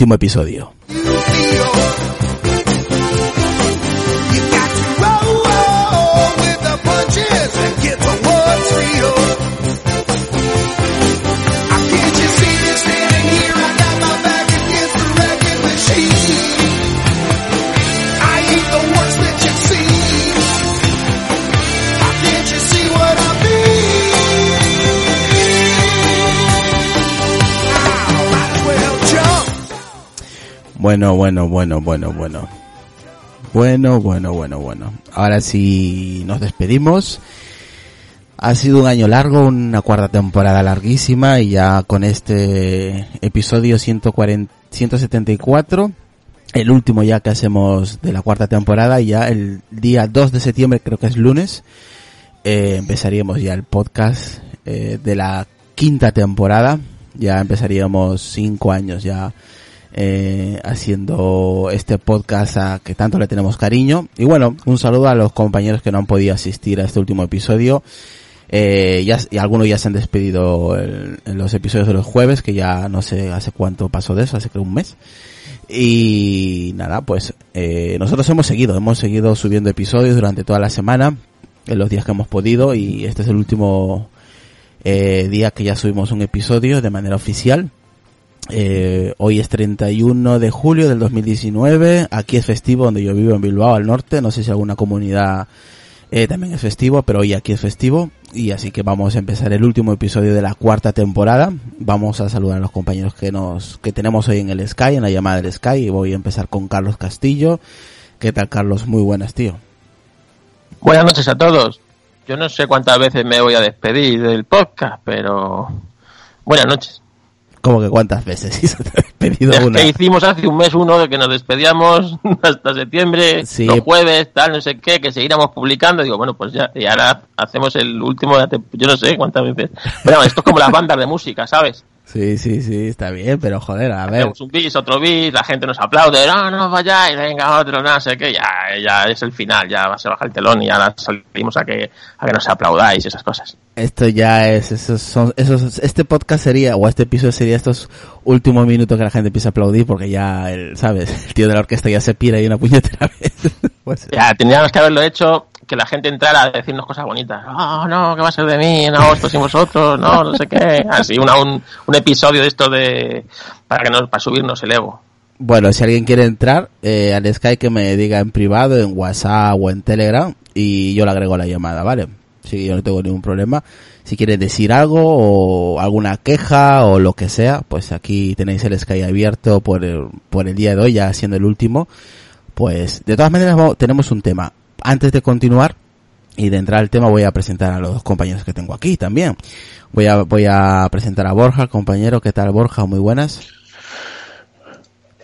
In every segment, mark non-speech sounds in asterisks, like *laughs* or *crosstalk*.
Último episodio. Bueno, bueno, bueno, bueno, bueno. Bueno, bueno, bueno, bueno. Ahora sí nos despedimos. Ha sido un año largo, una cuarta temporada larguísima y ya con este episodio 140, 174, el último ya que hacemos de la cuarta temporada y ya el día 2 de septiembre, creo que es lunes, eh, empezaríamos ya el podcast eh, de la quinta temporada. Ya empezaríamos cinco años ya eh, haciendo este podcast a que tanto le tenemos cariño. Y bueno, un saludo a los compañeros que no han podido asistir a este último episodio. Eh, ya, y algunos ya se han despedido el- en los episodios de los jueves, que ya no sé hace cuánto pasó de eso, hace que un mes. Y nada, pues eh, nosotros hemos seguido, hemos seguido subiendo episodios durante toda la semana, en los días que hemos podido, y este es el último eh, día que ya subimos un episodio de manera oficial. Eh, hoy es 31 de julio del 2019. Aquí es festivo donde yo vivo en Bilbao, al norte. No sé si alguna comunidad eh, también es festivo, pero hoy aquí es festivo. Y así que vamos a empezar el último episodio de la cuarta temporada. Vamos a saludar a los compañeros que nos que tenemos hoy en el Sky, en la llamada del Sky. Y voy a empezar con Carlos Castillo. ¿Qué tal, Carlos? Muy buenas, tío. Buenas noches a todos. Yo no sé cuántas veces me voy a despedir del podcast, pero buenas noches. ¿Cómo que cuántas veces? *laughs* Ha despedido Es una. que hicimos hace un mes uno de que nos despedíamos *laughs* hasta septiembre, Sí. los jueves, tal, no sé qué, que seguiremos publicando. Digo, bueno, pues ya, y ahora hacemos el último, yo no sé cuántas veces. Pero esto es como las bandas de música, ¿sabes? Sí, sí, sí, está bien, pero joder, a ver. Hacemos un bis, otro bis, la gente nos aplaude, no, no vayáis, venga otro, no sé qué, ya, ya es el final, ya se baja el telón y ya salimos a que, a que nos aplaudáis y esas cosas. Esto ya es, esos son, esos, este podcast sería, o este episodio sería estos últimos minutos que la gente empieza a aplaudir porque ya, el, ¿sabes? El tío de la orquesta ya se pira y una puñetera *laughs* vez. Pues, Ya, tendríamos que haberlo hecho, que la gente entrara a decirnos cosas bonitas. No, no, ¿qué va a ser de mí en agosto sin vosotros? No, no sé qué. *laughs* Así, una, un, un episodio de esto de, para que nos, para subirnos el ego. bueno, si alguien quiere entrar eh, al Skype que me diga en privado, en WhatsApp o en Telegram y yo le agrego la llamada, ¿vale? Sí, yo no tengo ningún problema. Si quieren decir algo o alguna queja o lo que sea, pues aquí tenéis el Skype abierto por el, por el día de hoy, ya siendo el último. Pues, de todas maneras, vamos- tenemos un tema. Antes de continuar y de entrar al tema, voy a presentar a los dos compañeros que tengo aquí también. Voy a, voy a presentar a Borja, compañero. ¿Qué tal, Borja? Muy buenas.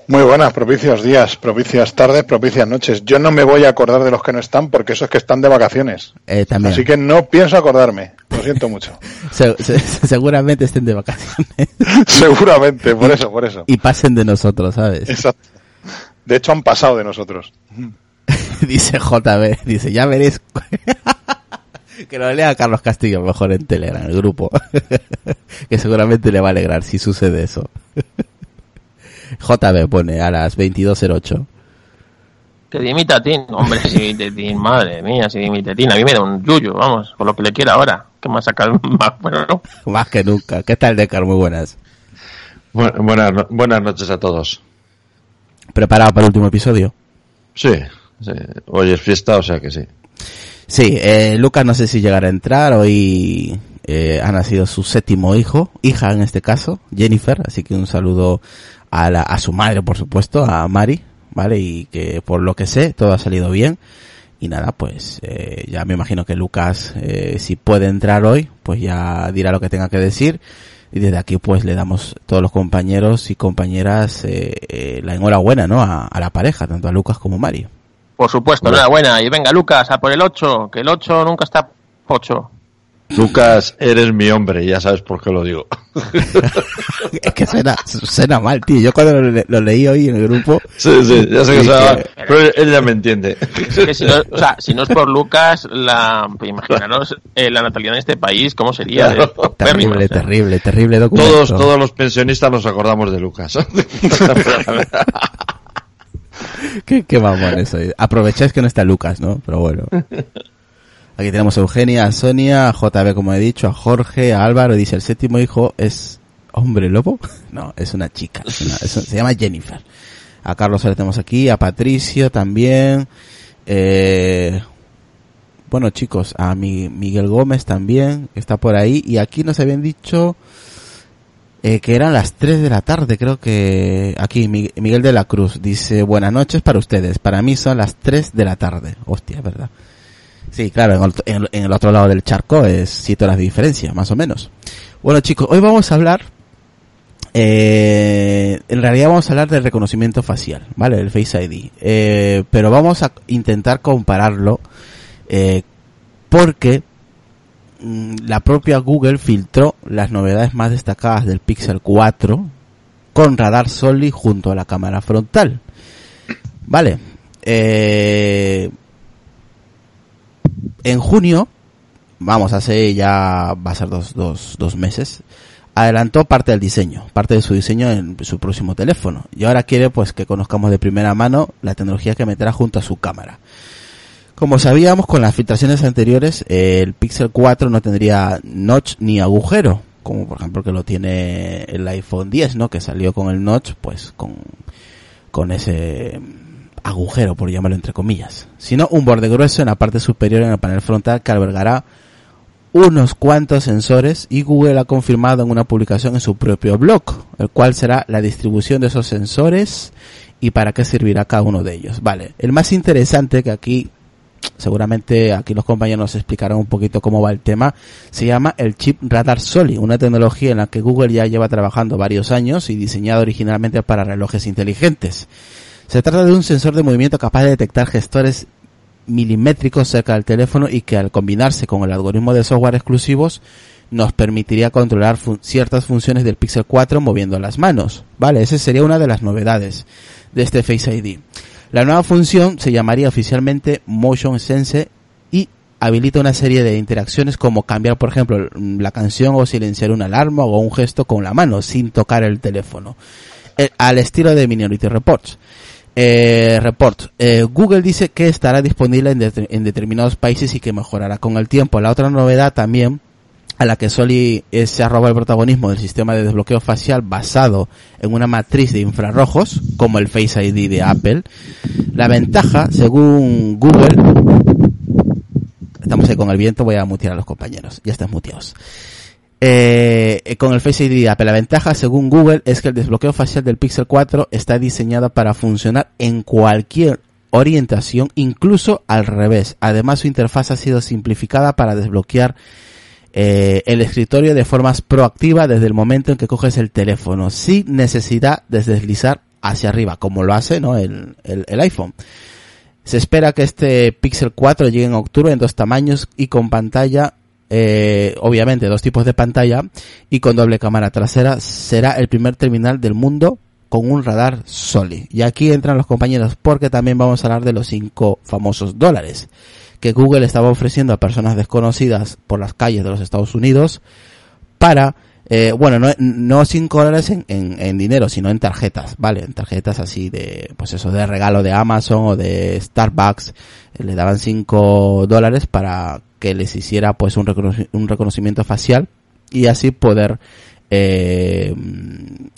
Muy buenas, propicios días, propicias tardes, propicias noches. Yo no me voy a acordar de los que no están porque esos que están de vacaciones. Eh, también. Así que no pienso acordarme. Lo siento mucho. *laughs* Se- se- seguramente estén de vacaciones *laughs* Seguramente, por eso, por eso. y pasen de nosotros, ¿sabes? Exacto. De hecho, han pasado de nosotros. *laughs* dice JB, dice, ya veréis. *laughs* Que lo lea Carlos Castillo mejor en Telegram, el grupo. *laughs* que seguramente le va a alegrar si sucede eso. JB pone a las 22.08. Que dimite a Tin, hombre, si dimite Tin, madre mía, si dimite Tin. A mí me da un yuyo, vamos, con lo que le quiera ahora. Que me ha sacado más, bueno, no. Más que nunca. ¿Qué tal, Decar? Muy buenas. Bu- Buenas, no- buenas noches a todos. ¿Preparado para el último episodio? Sí, sí, hoy es fiesta, o sea que sí. Sí, eh, Lucas no sé si llegará a entrar. Hoy eh, ha nacido su séptimo hijo, hija en este caso, Jennifer. Así que un saludo a, la, a su madre, por supuesto, a Mari, ¿vale? Y que por lo que sé, todo ha salido bien. Y nada, pues eh, ya me imagino que Lucas, eh, si puede entrar hoy, pues ya dirá lo que tenga que decir. Y desde aquí pues le damos todos los compañeros y compañeras eh, eh, la enhorabuena, ¿no? A, a la pareja, tanto a Lucas como a Mari. Por supuesto, enhorabuena. Y venga, Lucas, a por el 8, que el 8 nunca está 8. Lucas, eres mi hombre, ya sabes por qué lo digo. *laughs* Es que suena, suena mal, tío. Yo cuando lo, le- lo leí hoy en el grupo, Sí, sí, ya sé que se va, que- pero él, ya me entiende. Es que si no, o sea, si no es por Lucas, la, pues imaginaros eh, la natalidad en este país, ¿cómo sería? Claro. Paupérrimo, terrible, o sea. terrible, terrible documento. Todos, todos los pensionistas nos acordamos de Lucas. *laughs* ¿Qué, qué mamón eso. Aprovecháis que no está Lucas, ¿no? Pero bueno. Aquí tenemos a Eugenia, a Sonia, a JB, como he dicho, a Jorge, a Álvaro. Dice, el séptimo hijo es hombre lobo. *laughs* No, es una chica. se llama Jennifer. A Carlos le tenemos aquí, a Patricio también. Eh, bueno, chicos, a mi, Miguel Gómez también, está por ahí. Y aquí nos habían dicho eh, que eran las 3 de la tarde, creo que aquí Mi- Miguel de la Cruz dice, buenas noches para ustedes, para mí son las 3 de la tarde. Hostia, verdad. Sí, claro, en el, otro lado del charco es 7 horas de diferencia, más o menos. Bueno chicos, hoy vamos a hablar, eh, en realidad vamos a hablar del reconocimiento facial, ¿vale? El Face ID. Eh, pero vamos a intentar compararlo, eh, porque la propia Google filtró las novedades más destacadas del Pixel 4 con radar Soli junto a la cámara frontal. Vale. Eh, en junio, vamos, hace ya, va a ser dos, dos, dos meses, adelantó parte del diseño, parte de su diseño en su próximo teléfono. Y ahora quiere pues que conozcamos de primera mano la tecnología que meterá junto a su cámara. Como sabíamos con las filtraciones anteriores, el Pixel 4 no tendría notch ni agujero, como por ejemplo que lo tiene el iPhone 10, ¿no? Que salió con el notch, pues con, con ese agujero, por llamarlo entre comillas, sino un borde grueso en la parte superior en el panel frontal que albergará unos cuantos sensores y Google ha confirmado en una publicación en su propio blog, el cual será la distribución de esos sensores y para qué servirá cada uno de ellos. Vale, el más interesante que aquí seguramente aquí los compañeros nos explicarán un poquito cómo va el tema, se llama el chip Radar Soli, una tecnología en la que Google ya lleva trabajando varios años y diseñado originalmente para relojes inteligentes. Se trata de un sensor de movimiento capaz de detectar gestores milimétricos cerca del teléfono y que al combinarse con el algoritmo de software exclusivos nos permitiría controlar ciertas funciones del Pixel 4 moviendo las manos. Vale, esa sería una de las novedades de este Face ID. La nueva función se llamaría oficialmente Motion Sense y habilita una serie de interacciones como cambiar, por ejemplo, la canción o silenciar una alarma o un gesto con la mano sin tocar el teléfono. Eh, al estilo de Minority Reports. Eh, report. Eh, Google dice que estará disponible en, det- en determinados países y que mejorará con el tiempo. La otra novedad también a la que Soli se arroba el protagonismo del sistema de desbloqueo facial basado en una matriz de infrarrojos, como el Face ID de Apple. La ventaja, según Google, estamos ahí con el viento, voy a mutear a los compañeros, ya están muteados. Eh, con el Face ID de Apple, la ventaja, según Google, es que el desbloqueo facial del Pixel 4 está diseñado para funcionar en cualquier orientación, incluso al revés. Además, su interfaz ha sido simplificada para desbloquear eh, el escritorio de forma proactiva desde el momento en que coges el teléfono, sin necesidad de deslizar hacia arriba, como lo hace ¿no? el, el, el iPhone. Se espera que este Pixel 4 llegue en octubre en dos tamaños y con pantalla, eh, obviamente dos tipos de pantalla y con doble cámara trasera. Será el primer terminal del mundo con un radar Soli. Y aquí entran los compañeros porque también vamos a hablar de los cinco famosos dólares que Google estaba ofreciendo a personas desconocidas por las calles de los Estados Unidos para, eh, bueno, no, no 5 dólares en, en, dinero, sino en tarjetas, ¿vale? En tarjetas así de, pues eso, de regalo de Amazon o de Starbucks, eh, le daban 5 dólares para que les hiciera pues un, un reconocimiento facial y así poder eh,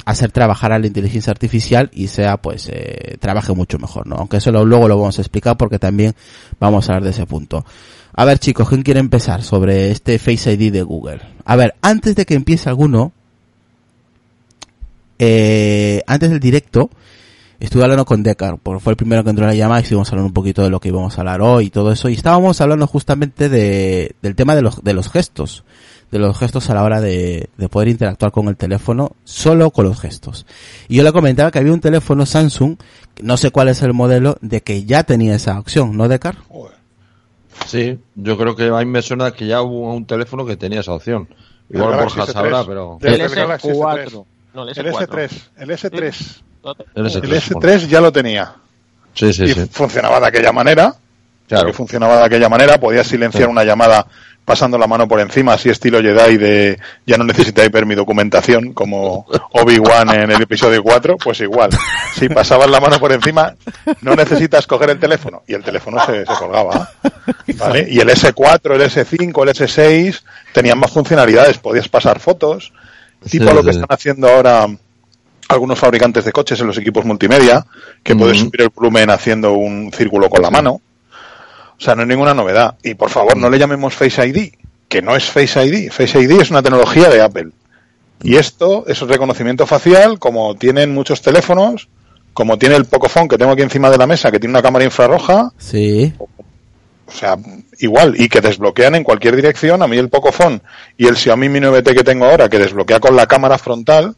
hacer trabajar a la inteligencia artificial y sea pues eh, trabaje mucho mejor no aunque eso luego lo vamos a explicar porque también vamos a hablar de ese punto. A ver chicos quién quiere empezar sobre este Face ID de Google a ver antes de que empiece alguno eh, antes del directo estuve hablando con Decar, porque fue el primero que entró en la llamada y estuvimos hablando un poquito de lo que íbamos a hablar hoy y todo eso. Y estábamos hablando justamente de, del tema de los, de los gestos, de los gestos a la hora de, de poder interactuar con el teléfono solo con los gestos. Y yo le comentaba que había un teléfono Samsung, no sé cuál es el modelo, de que ya tenía esa opción, ¿no, Decar? Sí, yo creo que a mí me suena que ya hubo un teléfono que tenía esa opción. Igual Borja S3. sabrá, pero... El Galaxy S4. S3. No, el El S4. S3, el S3, El S3, el S3 ya lo tenía. Sí, sí, y sí. funcionaba de aquella manera. Claro. Porque funcionaba de aquella manera, podías silenciar una llamada pasando la mano por encima, así estilo Jedi de ya no necesita hiper mi documentación, como Obi-Wan en el episodio 4, pues igual. Si pasabas la mano por encima, no necesitas coger el teléfono, y el teléfono se, se colgaba. ¿vale? Y el S4, el S5, el S6 tenían más funcionalidades, podías pasar fotos, tipo Sí, lo que sí. están haciendo ahora algunos fabricantes de coches en los equipos multimedia, que puedes subir el volumen haciendo un círculo con la mano. O sea, no es ninguna novedad. Y por favor, no le llamemos Face ID, que no es Face ID. Face ID es una tecnología de Apple. Y esto es un reconocimiento facial, como tienen muchos teléfonos, como tiene el Pocophone que tengo aquí encima de la mesa, que tiene una cámara infrarroja, Sí. o sea, igual, y que desbloquean en cualquier dirección. A mí el Pocophone y el Xiaomi Mi 9T que tengo ahora, que desbloquea con la cámara frontal,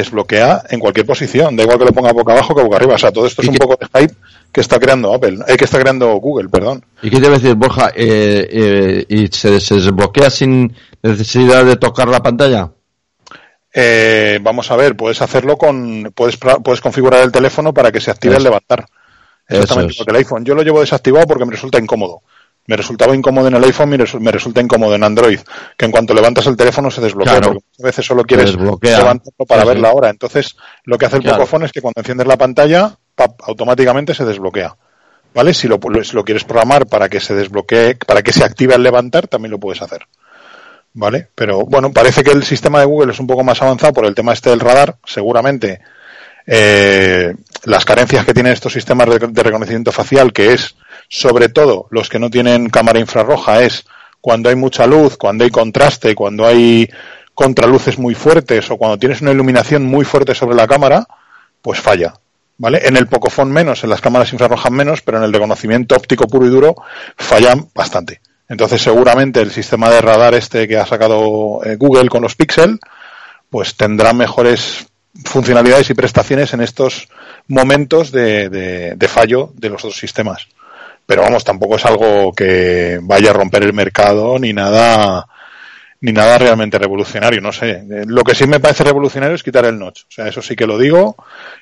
desbloquea en cualquier posición. Da igual que lo ponga boca abajo que boca arriba. O sea, todo esto es ¿Y un poco de hype que está creando Apple, eh, que está creando Google, perdón. ¿Y qué te decir, Borja? Eh, eh, ¿Y se, se desbloquea sin necesidad de tocar la pantalla? Eh, vamos a ver, puedes hacerlo con, puedes, puedes configurar el teléfono para que se active el Eso. levantar. Exactamente es. que el iPhone. Yo lo llevo desactivado porque me resulta incómodo. Me resultaba incómodo en el iPhone y me resulta incómodo en Android. Que en cuanto levantas el teléfono se desbloquea. Claro. Porque muchas veces solo quieres levantarlo para Sí, ver la hora. Entonces, lo que hace el Claro. Pocophone es que cuando enciendes la pantalla, pap, automáticamente se desbloquea. ¿Vale? Si lo, si lo quieres programar para que se desbloquee, para que se active al levantar, también lo puedes hacer. ¿vale? Pero bueno, parece que el sistema de Google es un poco más avanzado por el tema este del radar, seguramente eh, las carencias que tienen estos sistemas de, de reconocimiento facial, que es sobre todo los que no tienen cámara infrarroja, es cuando hay mucha luz, cuando hay contraste, cuando hay contraluces muy fuertes o cuando tienes una iluminación muy fuerte sobre la cámara, pues falla. ¿Vale? En el Pocophone menos, en las cámaras infrarrojas menos, pero en el reconocimiento óptico puro y duro fallan bastante. Entonces seguramente el sistema de radar este que ha sacado eh, Google con los Pixel, pues tendrá mejores funcionalidades y prestaciones en estos momentos de, de, de fallo de los otros sistemas. Pero vamos, tampoco es algo que vaya a romper el mercado ni nada ni nada realmente revolucionario, no sé. Eh, Lo que sí me parece revolucionario es quitar el notch. O sea, eso sí que lo digo,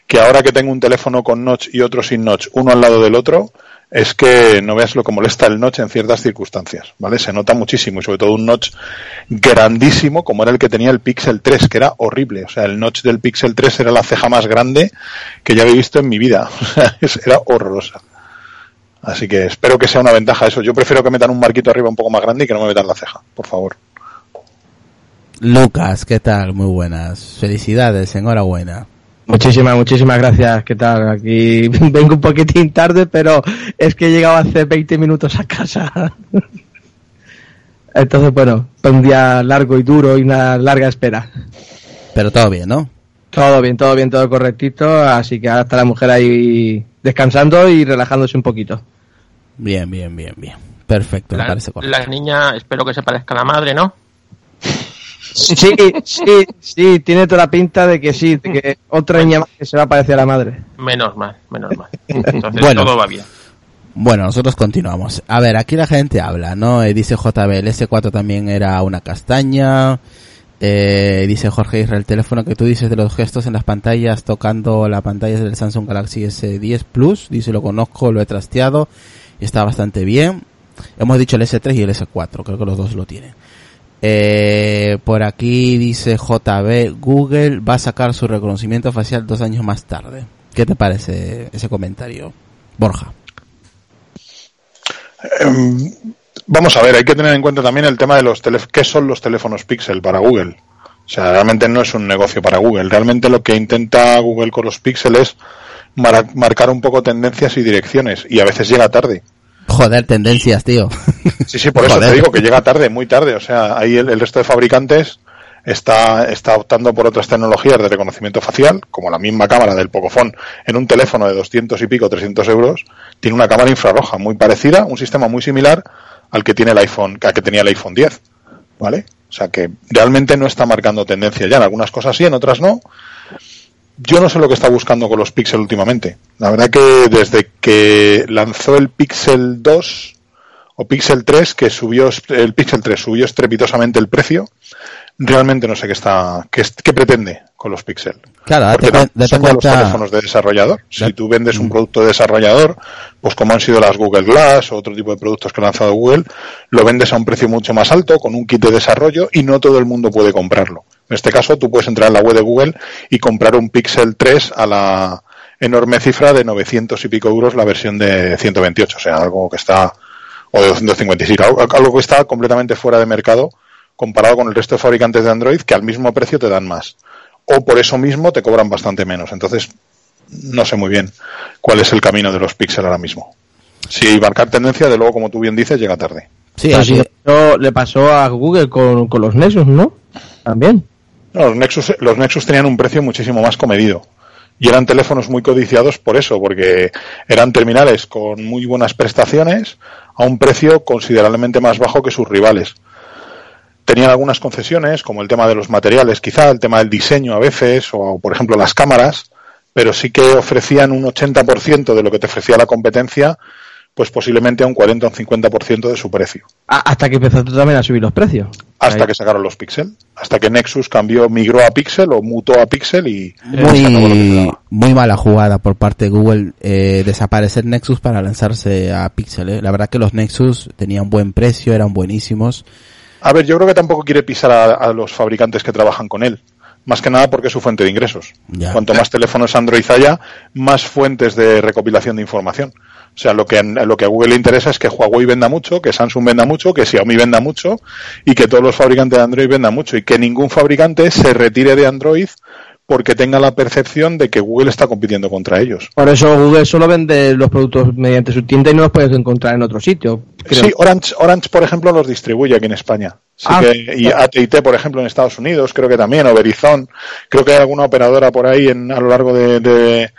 que ahora que tengo un teléfono con notch y otro sin notch, uno al lado del otro, es que no veas lo que molesta el notch en ciertas circunstancias, ¿vale? Se nota muchísimo y sobre todo un notch grandísimo como era el que tenía el Pixel 3, que era horrible. O sea, el notch del Pixel 3 era la ceja más grande que ya había visto en mi vida. *laughs* Era horrorosa. Así que espero que sea una ventaja eso. Yo prefiero que metan un marquito arriba un poco más grande y que no me metan la ceja, por favor. Lucas, ¿qué tal? Muy buenas. Felicidades, enhorabuena. Muchísimas, muchísimas gracias. ¿Qué tal? Aquí *laughs* vengo un poquitín tarde, pero es que he llegado hace 20 minutos a casa. *laughs* Entonces, bueno, fue un día largo y duro y una larga espera. Pero todo bien, ¿no? Todo bien, todo bien, todo correctito. Así que ahora está la mujer ahí descansando y relajándose un poquito. Bien, bien, bien, bien. Perfecto, me La, parece correcto. la niña, espero que se parezca a la madre, ¿no? Sí, sí, sí, tiene toda la pinta de que sí, de que otra niña más que se va a parecer a la madre. Menos mal, menos mal. *laughs* Entonces Bueno. todo va bien. Bueno, nosotros continuamos. A ver, aquí la gente habla, ¿no? Eh, dice JB, el S4 también era una castaña. Eh, dice Jorge Israel, el teléfono que tú dices de los gestos en las pantallas tocando la pantalla del Samsung Galaxy S10 Plus. Dice, lo conozco, lo he trasteado y está bastante bien. Hemos dicho el S3 y el S4, creo que los dos lo tienen. Eh, por aquí dice JB, Google va a sacar su reconocimiento facial dos años más tarde. ¿Qué te parece ese comentario, Borja? Em, vamos a ver, hay que tener en cuenta también el tema de los teléfonos. ¿Qué son los teléfonos Pixel para Google? O sea, realmente no es un negocio para Google. Realmente lo que intenta Google con los Pixel es mara- marcar un poco tendencias y direcciones. Y a veces llega tarde. Joder, tendencias, tío. Sí, sí, por eso Joder. te digo que llega tarde, muy tarde. O sea, ahí el, el resto de fabricantes está, está optando por otras tecnologías de reconocimiento facial, como la misma cámara del Pocophone en un teléfono de 200 y pico, 300 euros, tiene una cámara infrarroja muy parecida, un sistema muy similar al que tiene el iPhone, al que tenía el iPhone 10. ¿Vale? O sea que realmente no está marcando tendencia ya. En algunas cosas sí, en otras no. Yo no sé lo que está buscando con los Pixel últimamente. La verdad que desde que lanzó el Pixel 2 o Pixel 3, que subió, el Pixel 3 subió estrepitosamente el precio, realmente no sé qué está, qué, es- qué pretende con los Pixel. Claro, Porque no son como los teléfonos de desarrollador. Si tú vendes un producto de desarrollador, pues como han sido las Google Glass o otro tipo de productos que ha lanzado Google, lo vendes a un precio mucho más alto, con un kit de desarrollo, y no todo el mundo puede comprarlo. En este caso, tú puedes entrar en la web de Google y comprar un Pixel 3 a la enorme cifra de 900 y pico euros la versión de 128, o sea, algo que está, o de 256, algo, algo que está completamente fuera de mercado comparado con el resto de fabricantes de Android que al mismo precio te dan más. O por eso mismo te cobran bastante menos. Entonces, no sé muy bien cuál es el camino de los Pixel ahora mismo. Si marcar tendencia, de luego, como tú bien dices, llega tarde. Sí, así- eso le pasó a Google con, con los Nexus, ¿no? También. No, los Nexus, los Nexus tenían un precio muchísimo más comedido. Y eran teléfonos muy codiciados por eso, porque eran terminales con muy buenas prestaciones a un precio considerablemente más bajo que sus rivales. Tenían algunas concesiones, como el tema de los materiales, quizá el tema del diseño a veces, o por ejemplo las cámaras, pero sí que ofrecían un 80% de lo que te ofrecía la competencia, pues posiblemente a un 40 o un 50% de su precio A- hasta que empezó también a subir los precios. hasta Ahí. que sacaron los Pixel, hasta que Nexus cambió, migró a Pixel o mutó a Pixel y se acabó lo que muy, muy mala jugada por parte de Google eh, desaparecer Nexus para lanzarse a Pixel. eh. La verdad que los Nexus tenían buen precio, eran buenísimos. A ver, yo creo que tampoco quiere pisar a, a los fabricantes que trabajan con él. Más que nada porque es su fuente de ingresos. Ya. Cuanto más teléfonos Android haya, más fuentes de recopilación de información. O sea, lo que, lo que a Google le interesa es que Huawei venda mucho, que Samsung venda mucho, que Xiaomi venda mucho y que todos los fabricantes de Android vendan mucho y que ningún fabricante se retire de Android porque tenga la percepción de que Google está compitiendo contra ellos. Por eso Google solo vende los productos mediante su tienda y no los puedes encontrar en otro sitio. creo. Sí, Orange, Orange, por ejemplo, los distribuye aquí en España. Sí Ah, que- y AT&T, por ejemplo, en Estados Unidos, creo que también, o Verizon. Creo que hay alguna operadora por ahí en, a lo largo de, de-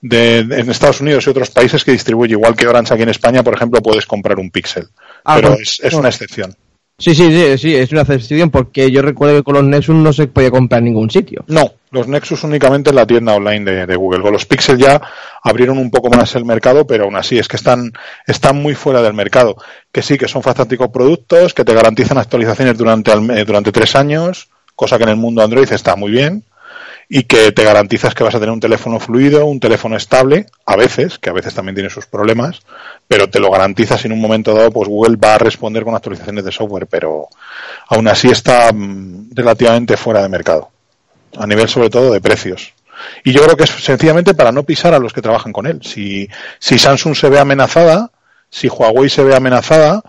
de- de- en Estados Unidos y otros países que distribuye. Igual que Orange aquí en España, por ejemplo, puedes comprar un Pixel. Ah, pero no, es, es no. una excepción. Sí, sí, sí, sí, es una excepción porque yo recuerdo que con los Nexus no se podía comprar en ningún sitio. No, los Nexus únicamente en la tienda online de, de Google. Con los Pixel ya abrieron un poco más el mercado, pero aún así es que están, están muy fuera del mercado. Que sí, que son fantásticos productos, que te garantizan actualizaciones durante, durante tres años, cosa que en el mundo Android está muy bien, y que te garantizas que vas a tener un teléfono fluido, un teléfono estable, a veces, que a veces también tiene sus problemas, pero te lo garantizas en un momento dado, pues Google va a responder con actualizaciones de software, pero aún así está mm, relativamente fuera de mercado a nivel sobre todo de precios. Y yo creo que es sencillamente para no pisar a los que trabajan con él. Si, si Samsung se ve amenazada, si Huawei se ve amenazada,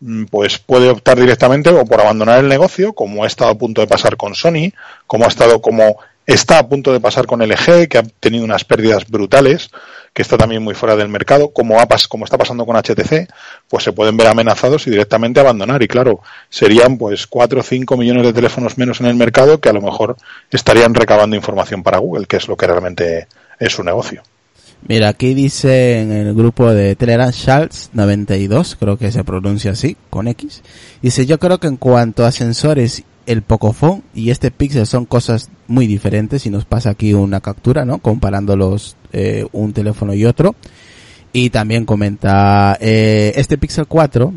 mm, pues puede optar directamente o por abandonar el negocio, como ha estado a punto de pasar con Sony, como ha estado como está a punto de pasar con LG, que ha tenido unas pérdidas brutales, que está también muy fuera del mercado, como, está pasando con HTC, pues se pueden ver amenazados y directamente abandonar. Y claro, serían pues 4 o 5 millones de teléfonos menos en el mercado que a lo mejor estarían recabando información para Google, que es lo que realmente es su negocio. Mira, aquí dice en el grupo de Telegram Charles92, creo que se pronuncia así, con X. Dice, yo creo que en cuanto a sensores, el Pocophone y este Pixel son cosas muy diferentes y nos pasa aquí una captura, ¿no? Comparándolos eh, un teléfono y otro. Y también comenta, eh, este Pixel 4,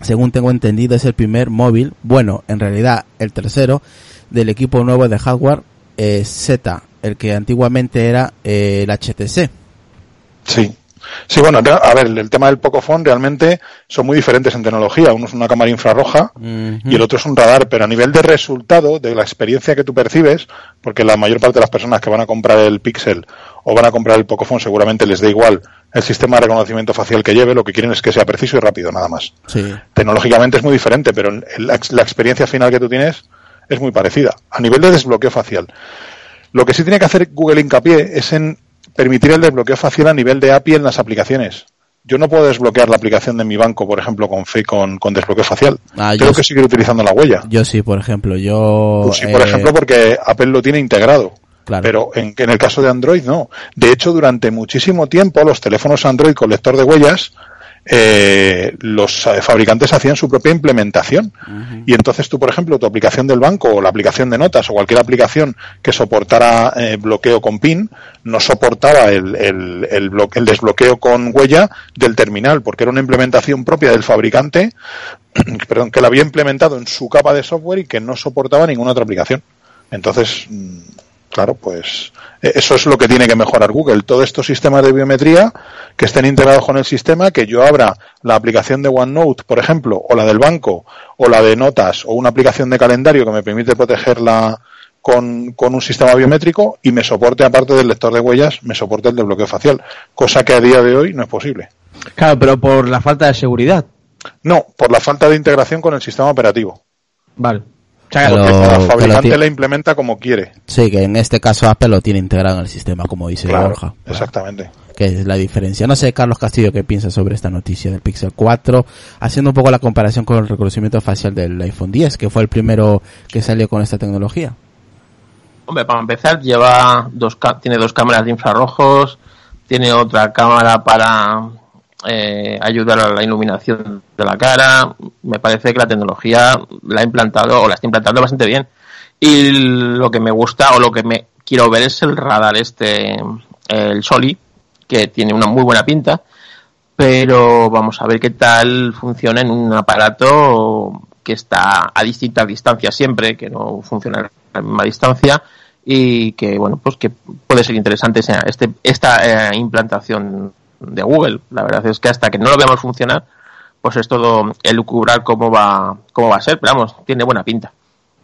según tengo entendido, es el primer móvil, bueno, en realidad el tercero, del equipo nuevo de hardware eh, Z, el que antiguamente era eh, el HTC. Sí. Sí, bueno, a ver, el tema del Pocophone realmente son muy diferentes en tecnología. Uno es una cámara infrarroja y el otro es un radar, pero a nivel de resultado, de la experiencia que tú percibes, porque la mayor parte de las personas que van a comprar el Pixel o van a comprar el Pocophone seguramente les da igual el sistema de reconocimiento facial que lleve, lo que quieren es que sea preciso y rápido, nada más. Sí. Tecnológicamente es muy diferente, pero la, la experiencia final que tú tienes es muy parecida. A nivel de desbloqueo facial. Lo que sí tiene que hacer Google hincapié es en permitir el desbloqueo facial a nivel de API en las aplicaciones. Yo no puedo desbloquear la aplicación de mi banco, por ejemplo, con, con, con desbloqueo facial. Ah, Tengo yo- que seguir utilizando la huella. Yo sí, por ejemplo, yo... Pues sí, por eh, ejemplo, porque Apple lo tiene integrado. Claro. Pero en, en el caso de Android no. De hecho, durante muchísimo tiempo los teléfonos Android con lector de huellas, eh, los eh, fabricantes hacían su propia implementación. Y entonces tú, por ejemplo, tu aplicación del banco o la aplicación de notas o cualquier aplicación que soportara eh, bloqueo con PIN, no soportaba el, el, el, el desbloqueo con huella del terminal, porque era una implementación propia del fabricante, *clears throat* perdón, que la había implementado en su capa de software y que no soportaba ninguna otra aplicación. Entonces, mm, claro, pues eh, eso es lo que tiene que mejorar Google. Todos estos sistemas de biometría que estén integrados con el sistema, que yo abra la aplicación de OneNote, por ejemplo, o la del banco, o la de notas, o una aplicación de calendario que me permite protegerla con, con un sistema biométrico y me soporte, aparte del lector de huellas, me soporte el desbloqueo facial, cosa que a día de hoy no es posible. Claro, pero por la falta de seguridad. No, por la falta de integración con el sistema operativo. Vale. O sea, Pero- Porque cada que lo fabricante la implementa como quiere. Sí, que en este caso Apple lo tiene integrado en el sistema, como dice Claro, Borja. exactamente. Que es la diferencia. No sé, Carlos Castillo, qué piensa sobre esta noticia del Pixel 4, haciendo un poco la comparación con el reconocimiento facial del iPhone 10, que fue el primero que salió con esta tecnología. Hombre, para empezar, lleva dos tiene dos cámaras de infrarrojos, tiene otra cámara para eh, ayudar a la iluminación de la cara. Me parece que la tecnología la ha implantado o la está implantando bastante bien. Y lo que me gusta o lo que me quiero ver es el radar este, el Soli, que tiene una muy buena pinta. Pero vamos a ver qué tal funciona en un aparato que está a distintas distancias siempre, que no funciona a la misma distancia y que bueno pues que puede ser interesante esa- este, esta eh, implantación de Google. La verdad es que hasta que no lo veamos funcionar, pues es todo elucubrar cómo va cómo va a ser, pero vamos, tiene buena pinta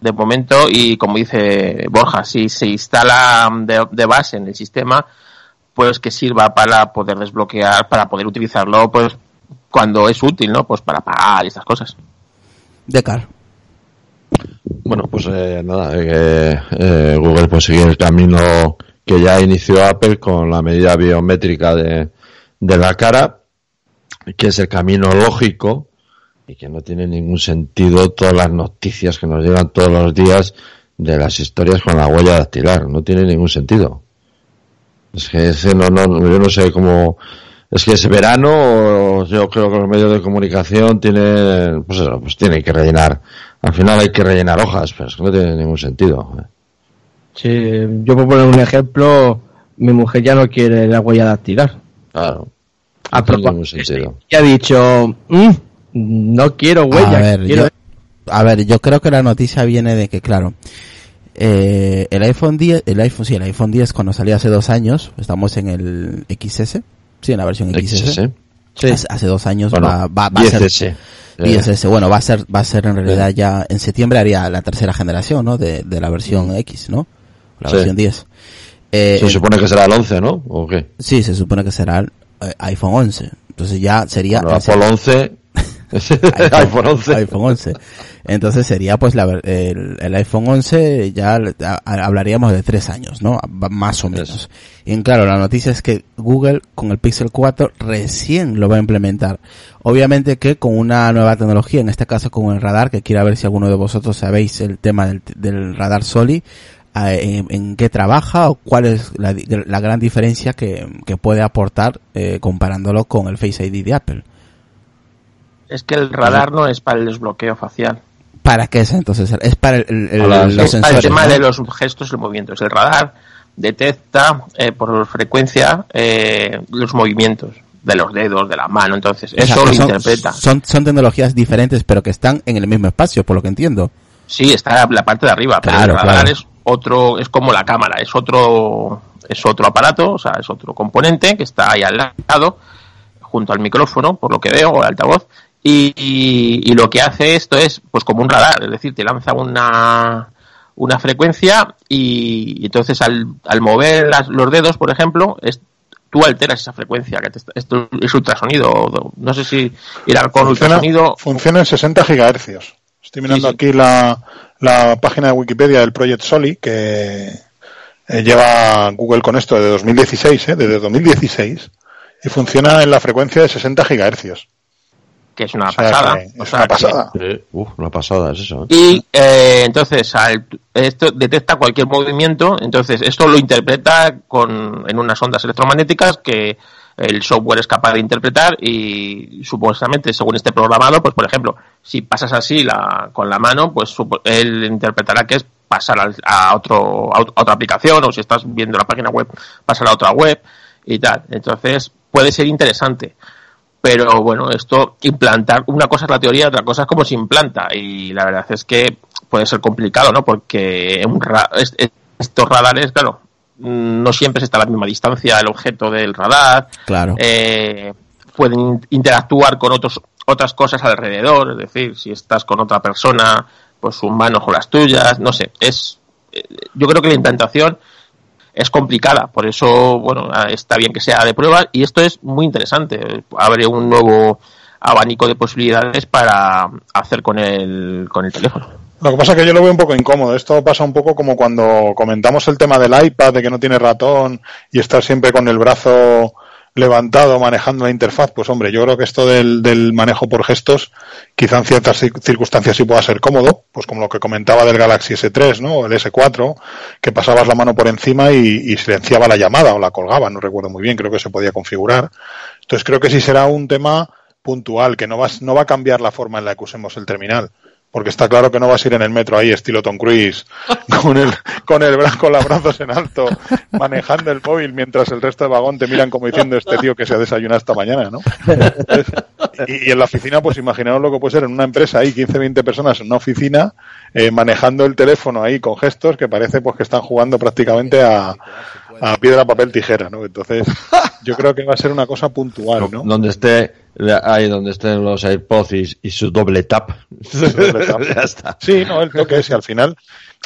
de momento y como dice Borja, si se instala de, de base en el sistema, pues que sirva para poder desbloquear, para poder utilizarlo pues cuando es útil, ¿no? Pues para pagar y estas cosas. Decar. Bueno, pues eh, nada, eh, eh, Google pues sigue el camino que ya inició Apple con la medida biométrica de, de la cara, que es el camino lógico y que no tiene ningún sentido todas las noticias que nos llegan todos los días de las historias con la huella dactilar. No tiene ningún sentido. Es que ese no, no, yo no sé cómo, es que ese verano, yo creo que los medios de comunicación tienen, pues eso, pues tienen que rellenar. Al final hay que rellenar hojas, pero es que no tiene ningún sentido. Sí, yo por poner un ejemplo, mi mujer ya no quiere la huella dactilar. Claro. Ningún sentido. Y ha dicho, "Mm, no quiero huella, a ver, quiero yo, a ver, yo creo que la noticia viene de que, claro, eh, el iPhone 10, el iPhone, sí, el iPhone 10 cuando salió hace dos años, estamos en el XS, sí, en la versión XS. XS. Hace, hace dos años Bueno, va, va, va a ser 10S. Eh, 10S, bueno, va a ser, va a ser en realidad ya, en septiembre haría la tercera generación, ¿no? De, de la versión X, ¿no? La Sí. versión 10. Eh, Se supone que será el 11, ¿no? ¿O qué? sí, se supone que será el eh, iPhone 11. Entonces ya sería Bueno, Apple 11. iPhone 11. *laughs* *laughs* iPhone 11. Entonces sería pues la, el, el iPhone 11 ya hablaríamos de tres años, ¿no? Más o menos. Y claro, la noticia es que Google con el Pixel 4 recién lo va a implementar. Obviamente que con una nueva tecnología, en este caso con el radar, que quiero ver si alguno de vosotros sabéis el tema del, del radar Soli, en, en qué trabaja o cuál es la, gran diferencia que, que puede aportar eh, comparándolo con el Face ID de Apple. Es que el radar no es para el desbloqueo facial. ¿Para qué es entonces? Es para el, el- el- Para- los es para el sensores. tema ¿no? de los gestos y movimientos. El radar detecta eh, por frecuencia eh, los movimientos de los dedos, de la mano. Entonces, eso lo son, interpreta. Son, son tecnologías diferentes, pero que están en el mismo espacio, por lo que entiendo. Sí, está la parte de arriba, pero Claro, el radar claro. es otro, es como la cámara, es otro, es otro aparato, o sea, es otro componente que está ahí al lado, junto al micrófono, por lo que veo, o al altavoz, y, y- y lo que hace esto es, pues como un radar, es decir, te lanza una, una frecuencia y, y entonces al, al mover las- los dedos, por ejemplo, es, tú alteras esa frecuencia, que te esto es ultrasonido, no sé si irá con Funciona, ultrasonido. funciona en 60 gigahercios. Estoy mirando Sí, sí. aquí la, la página de Wikipedia del Project Soli, que eh, lleva Google con esto desde 2016, ¿eh? desde 2016, y funciona en la frecuencia de 60 gigahercios. que es una O sea, pasada. que o es sea, una que- pasada. Sí, uf, una pasada es eso. ¿eh? Y eh, entonces al- esto detecta cualquier movimiento, entonces esto lo interpreta con, en unas ondas electromagnéticas que el software es capaz de interpretar y supuestamente según este programado, pues por ejemplo, si pasas así la, con la mano, pues él interpretará que es pasar al- a, otro, a ot- a otra aplicación o si estás viendo la página web, pasar a otra web y tal. Entonces puede ser interesante pero bueno, esto implantar, una cosa es la teoría, otra cosa es cómo se implanta y la verdad es que puede ser complicado, ¿no? Porque un ra- es- es- estos radares, claro, no siempre está a la misma distancia el objeto del radar, Claro. eh, pueden in- interactuar con otros otras cosas alrededor, es decir, si estás con otra persona, pues sus manos o las tuyas, no sé, es eh, yo creo que la implantación es complicada, por eso, bueno, ah, está bien que sea de prueba y esto es muy interesante. Abre un nuevo abanico de posibilidades para hacer con el, con el teléfono. Lo que pasa es que yo lo veo un poco incómodo. Esto pasa un poco como cuando comentamos el tema del iPad, de que no tiene ratón y estar siempre con el brazo levantado manejando la interfaz. Pues hombre, yo creo que esto del, del manejo por gestos, quizá en ciertas cir- circunstancias sí pueda ser cómodo, pues como lo que comentaba del Galaxy S3, ¿no? O el S4, que pasabas la mano por encima y, y silenciaba la llamada o la colgaba, no recuerdo muy bien, creo que se podía configurar. Entonces creo que sí será un tema puntual, que no va, no va a cambiar la forma en la que usemos el terminal. Porque está claro que no vas a ir en el metro ahí, estilo Tom Cruise, *laughs* con el, con el brazo, con los brazos en alto, manejando el móvil mientras el resto del vagón te miran como diciendo este tío que se ha desayunado esta mañana, ¿no? Entonces, y, y en la oficina, pues imaginaos lo que puede ser en una empresa ahí, 15, 20 personas en una oficina, eh, manejando el teléfono ahí con gestos que parece pues que están jugando prácticamente a, a piedra, papel, tijera, ¿no? Entonces, yo creo que va a ser una cosa puntual, ¿no? Donde esté, ahí donde estén los AirPods y, y su doble tap. doble tap. *laughs* ya está. Sí, no, el toque es y al final,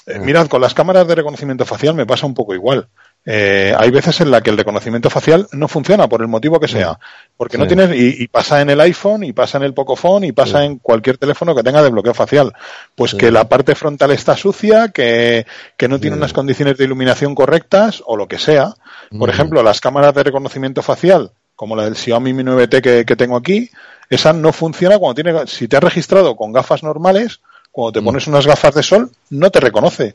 eh, mirad, con las cámaras de reconocimiento facial me pasa un poco igual. Eh, hay veces en la que el reconocimiento facial no funciona por el motivo que sea, porque no tienes y, y pasa en el iPhone y pasa en el Pocophone y pasa Sí. en cualquier teléfono que tenga desbloqueo facial, pues Sí. que la parte frontal está sucia, que, que no tiene unas condiciones de iluminación correctas o lo que sea. Por ejemplo, las cámaras de reconocimiento facial, como la del Xiaomi Mi 9T que, que tengo aquí, esa no funciona cuando tiene, si te has registrado con gafas normales, cuando te Mm. pones unas gafas de sol, no te reconoce,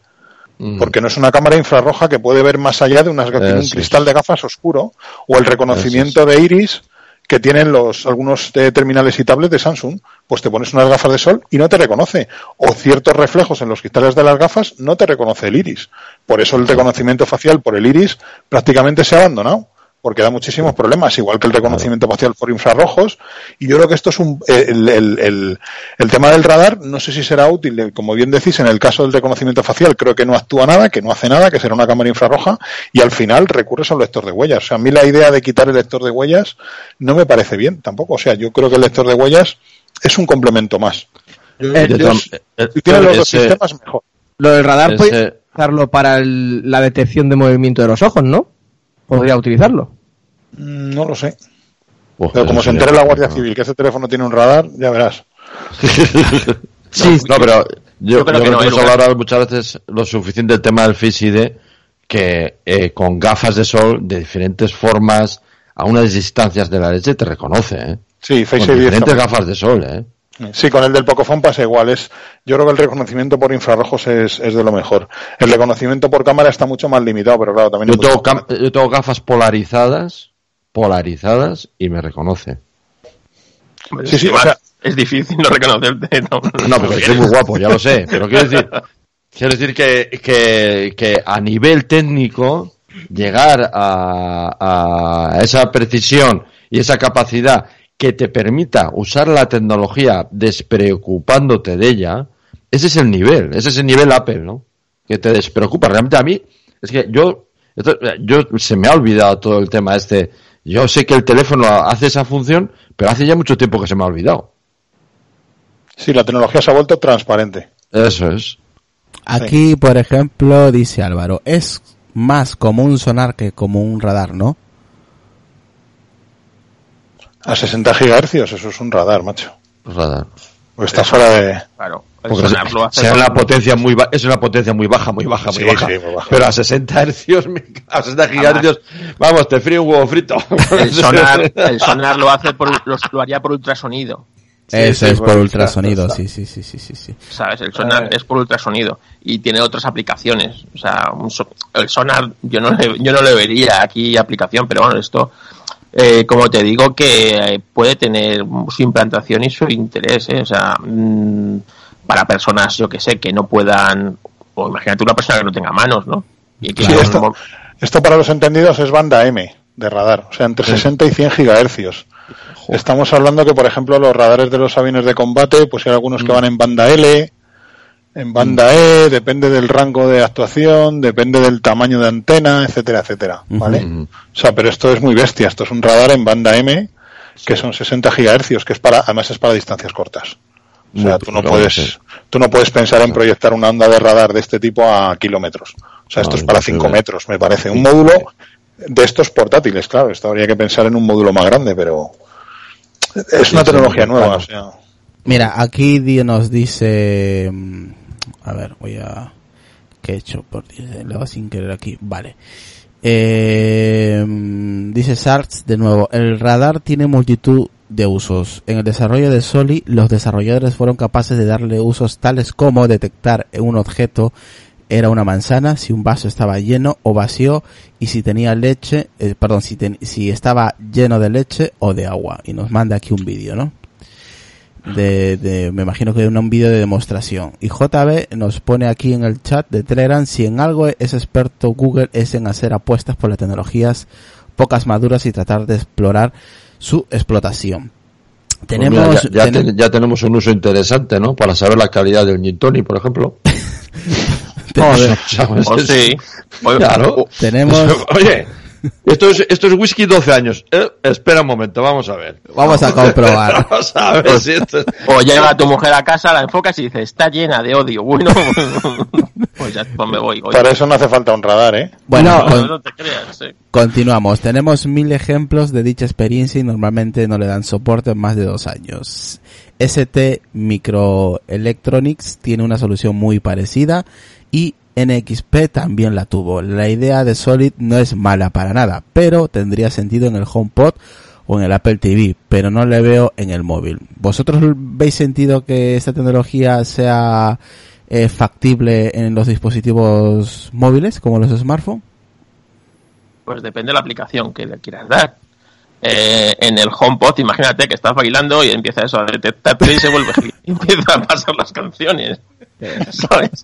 Mm. porque no es una cámara infrarroja que puede ver más allá de unas un cristal de gafas oscuro, o el reconocimiento de iris que tienen los algunos eh, terminales y tablets de Samsung, pues te pones unas gafas de sol y no te reconoce, o ciertos reflejos en los cristales de las gafas no te reconoce el iris. Por eso el reconocimiento facial por el iris prácticamente se ha abandonado porque da muchísimos problemas, igual que el reconocimiento facial por infrarrojos. Y yo creo que esto es un, el, el, el, el tema del radar, no sé si será útil, eh, como bien decís, en el caso del reconocimiento facial, creo que no actúa nada, que no hace nada, que será una cámara infrarroja, y al final recurres a un lector de huellas. O sea, a mí la idea de quitar el lector de huellas no me parece bien tampoco. O sea, yo creo que el lector de huellas es un complemento más. Yo- Eh, yo- todas- eh, si tiene los dos sistemas, mejor. Lo del radar Ese- puede utilizarlo para el- la detección de movimiento de los ojos, ¿no? Podría utilizarlo. No lo sé. Uf, Pero como se entere la Guardia Civil que ese teléfono tiene un radar, ya verás. *laughs* Sí, no, pero yo, yo creo yo que no, que hemos hablado muchas veces lo suficiente del tema del Face ID que eh, con gafas de sol de diferentes formas a unas distancias de la leche te reconoce, ¿eh? Sí, Face Con ID diferentes gafas de sol, ¿eh? Sí, con el del Pocophone pasa igual. Es, yo creo que el reconocimiento por infrarrojos es, es de lo mejor. El reconocimiento por cámara está mucho más limitado, pero claro, también Yo hay tengo, mucho- cam- yo tengo gafas polarizadas, polarizadas y me reconoce. Sí, sí, Además, o sea- es difícil no reconocerte. No, No, pero soy muy guapo, ya lo sé. Pero quiero decir, *laughs* quiero decir que, que, que a nivel técnico, llegar a, a esa precisión y esa capacidad que te permita usar la tecnología despreocupándote de ella, ese es el nivel, ese es el nivel Apple, ¿no? Que te despreocupa. Realmente a mí, es que yo Esto, eh, yo se me ha olvidado todo el tema este. Yo sé que el teléfono hace esa función, pero hace ya mucho tiempo que se me ha olvidado. Sí, la tecnología se ha vuelto transparente. Eso es. Aquí, por ejemplo, dice Álvaro, es más como un sonar que como un radar, ¿no? A 60 gigahercios, eso es un radar, macho. Radar. Porque está fuera de... Claro. El Porque sonar lo hace una potencia muy ba- es una potencia muy baja, muy baja, muy Sí, baja. sí, muy baja. Pero a 60 hercios, me- a 60 gigahercios, vamos, te frío un huevo frito. El *laughs* sonar, el sonar lo hace por, lo, lo haría por ultrasonido. Sí, Eso sí, es por bueno, ultrasonido, sí, sí, sí, sí, sí, sí. ¿Sabes? El sonar Eh. es por ultrasonido y tiene otras aplicaciones. O sea, un so- el sonar yo no le, yo no le vería aquí aplicación, pero bueno, esto, eh, como te digo, que eh, puede tener su implantación y su interés. ¿eh? O sea, mm, para personas, yo que sé, que no puedan, o imagínate una persona que no tenga manos, ¿no? Y que Sí, un esto, esto para los entendidos es banda M de radar, o sea, entre 60 y 100 gigahercios. Estamos hablando que, por ejemplo, los radares de los aviones de combate, pues hay algunos que van en banda L, en banda E, depende del rango de actuación, depende del tamaño de antena, etcétera, etcétera, ¿vale? Ujú. O sea, pero esto es muy bestia, esto es un radar en banda M, que son 60 gigahercios, que es para, además es para distancias cortas. O sea, tú no puedes, tú no puedes pensar en proyectar una onda de radar de este tipo a kilómetros. O sea, esto es para imposible. 5 metros, me parece. Un módulo de estos portátiles, claro. Esto habría que pensar en un módulo más grande, pero es una tecnología nueva. O sea, Mira, aquí nos dice... mm, A ver, voy a... ¿Qué he hecho? Por le doy sin querer aquí. Vale. Eh, mm, dice Sarts de nuevo, el radar tiene multitud de usos. En el desarrollo de Soli, los desarrolladores fueron capaces de darle usos tales como detectar un objeto era una manzana, si un vaso estaba lleno o vacío y si tenía leche, eh, perdón, si, si estaba lleno de leche o de agua. Y nos manda aquí un vídeo, ¿no? de, de- me imagino que un, un vídeo de demostración. Y JB nos pone aquí en el chat de Telegram si en algo es experto Google es en hacer apuestas por las tecnologías pocas maduras y tratar de explorar su explotación. Pues Tenemos, mira, ya, ya ten- ten- ya tenemos un uso interesante, ¿no? Para saber la calidad del gin tonic, por ejemplo. *laughs* Joder. ¿Sabes? *laughs* O sí. O- Claro. tenemos, Oye, esto es, esto es whisky 12 años. Eh, espera un momento, vamos a ver. vamos a comprobar. *laughs* Vamos a ver si esto es- O llega tu mujer a casa, la enfocas y dice, está llena de odio. Bueno, *laughs* pues ya pues me voy. oye. para eso no hace falta un radar, ¿eh? Bueno, no, con- no te creas. sí. Continuamos. Tenemos mil ejemplos de dicha experiencia y normalmente no le dan soporte en más de dos años. ST Microelectronics tiene una solución muy parecida y NXP también la tuvo. La idea de Solid no es mala para nada, pero tendría sentido en el HomePod o en el Apple TV, pero no le veo en el móvil. ¿Vosotros veis sentido que esta tecnología sea eh, factible en los dispositivos móviles como los smartphones? Pues depende de la aplicación que le quieras dar. Eh, en el HomePod, imagínate que estás bailando y empieza eso a detectarte y se vuelve *laughs* y empieza a pasar las canciones. ¿Sabes?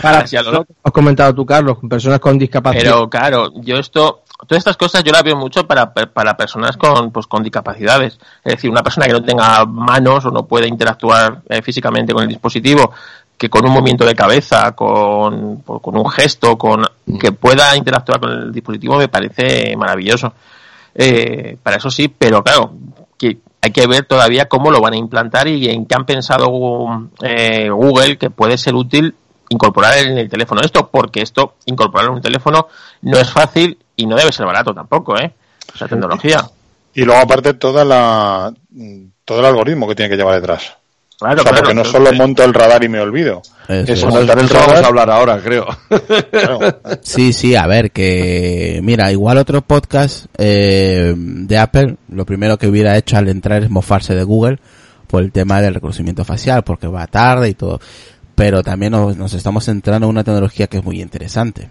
Para lo lo que has comentado tú, Carlos, con personas con discapacidad. Pero claro, yo esto, todas estas cosas yo las veo mucho para, para personas con, pues, con discapacidades. Es decir, una persona que no tenga manos o no pueda interactuar eh, físicamente con el dispositivo, que con un movimiento de cabeza, con, pues, con un gesto, con que pueda interactuar con el dispositivo me parece maravilloso. Eh, para eso sí, pero claro, que hay que ver todavía cómo lo van a implantar y en qué han pensado eh, Google que puede ser útil incorporar en el teléfono esto, porque esto, incorporar en un teléfono, no es fácil y no debe ser barato tampoco, ¿eh? Esa tecnología. Y luego aparte toda la, todo el algoritmo que tiene que llevar detrás. Claro, o sea, claro, porque no solo monto el radar y me olvido. Eso es es. montar el Eso vamos a radar. hablar ahora, creo. *laughs* claro. Sí, sí, a ver, que mira, igual otro podcast eh, de Apple, lo primero que hubiera hecho al entrar es mofarse de Google por el tema del reconocimiento facial, porque va tarde y todo. Pero también nos, nos estamos centrando en una tecnología que es muy interesante.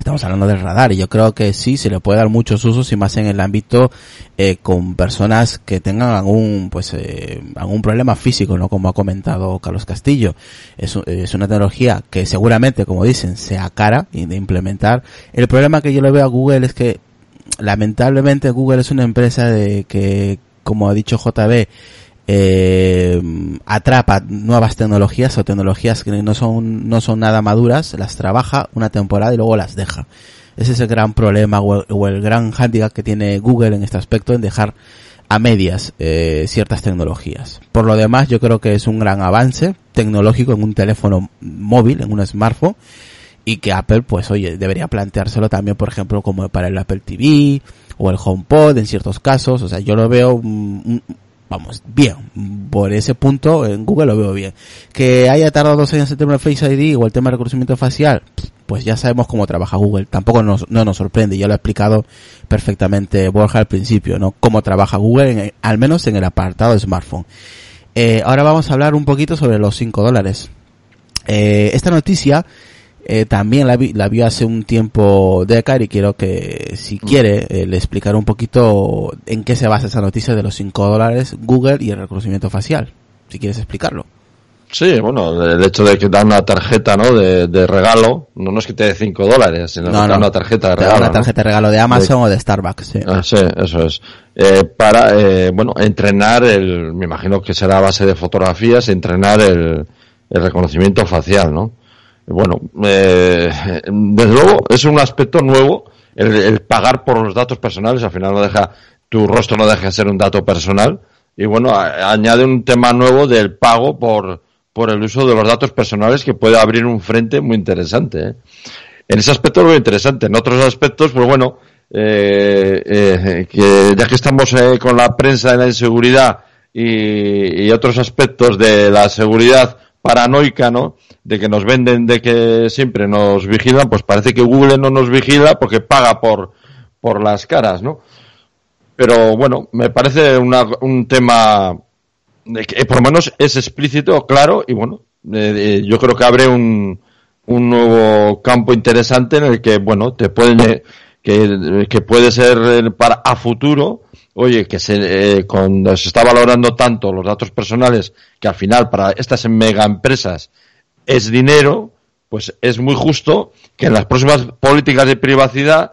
Estamos hablando del radar y yo creo que sí, se le puede dar muchos usos y más en el ámbito eh, con personas que tengan algún, pues, eh, algún problema físico, ¿no? Como ha comentado Carlos Castillo. Es, es una tecnología que seguramente, como dicen, sea cara de implementar. El problema que yo le veo a Google es que lamentablemente Google es una empresa de que, como ha dicho JB, eh, atrapa nuevas tecnologías o tecnologías que no son, no son nada maduras, las trabaja una temporada y luego las deja. Ese es el gran problema o el, gran handicap que tiene Google en este aspecto en dejar a medias eh, ciertas tecnologías. Por lo demás, yo creo que es un gran avance tecnológico en un teléfono móvil, en un smartphone, y que Apple, pues oye, debería planteárselo también, por ejemplo, como para el Apple TV o el HomePod en ciertos casos. O sea, yo lo veo, mm, vamos, bien. Por ese punto, en Google lo veo bien. Que haya tardado dos años el tema de Face ID o el tema de reconocimiento facial, pues ya sabemos cómo trabaja Google. Tampoco nos, no nos sorprende. Ya lo ha explicado perfectamente Borja al principio, ¿no? Cómo trabaja Google, en- al menos en el apartado de smartphone. Eh, ahora vamos a hablar un poquito sobre los 5 dólares. Eh, esta noticia eh, también la vi, la vi hace un tiempo Decar y quiero que, si quiere, eh, le explicar un poquito en qué se basa esa noticia de los 5 dólares Google y el reconocimiento facial. Si quieres explicarlo. Sí, bueno, el hecho de que dan una tarjeta, ¿no? De, de regalo, no, no es que te dé 5 dólares, sino que dan una tarjeta de Te da regalo. una ¿no? tarjeta de regalo de Amazon o de Starbucks. sí. Ah, sí, eso es. Eh, para, eh, bueno, entrenar el, me imagino que será a base de fotografías, entrenar el, el reconocimiento facial, ¿no? Bueno, eh, desde luego es un aspecto nuevo el, el pagar por los datos personales, al final no deja, tu rostro no deja de ser un dato personal, y bueno, añade un tema nuevo del pago por, por el uso de los datos personales que puede abrir un frente muy interesante, ¿eh? En ese aspecto veo interesante. En otros aspectos, pues bueno, eh, eh, que ya que estamos eh, con la prensa de la inseguridad y, y otros aspectos de la seguridad paranoica, ¿no? De que nos venden, de que siempre nos vigilan, pues parece que Google no nos vigila porque paga por, por las caras, ¿no? Pero bueno, me parece una- un tema que eh, por lo menos es explícito, claro, y bueno, eh, eh, yo creo que abre un, un nuevo campo interesante en el que, bueno, te pueden, que, que puede ser para a futuro, oye, que se, eh, cuando se está valorando tanto los datos personales, que al final para estas mega empresas es dinero, pues es muy justo que en las próximas políticas de privacidad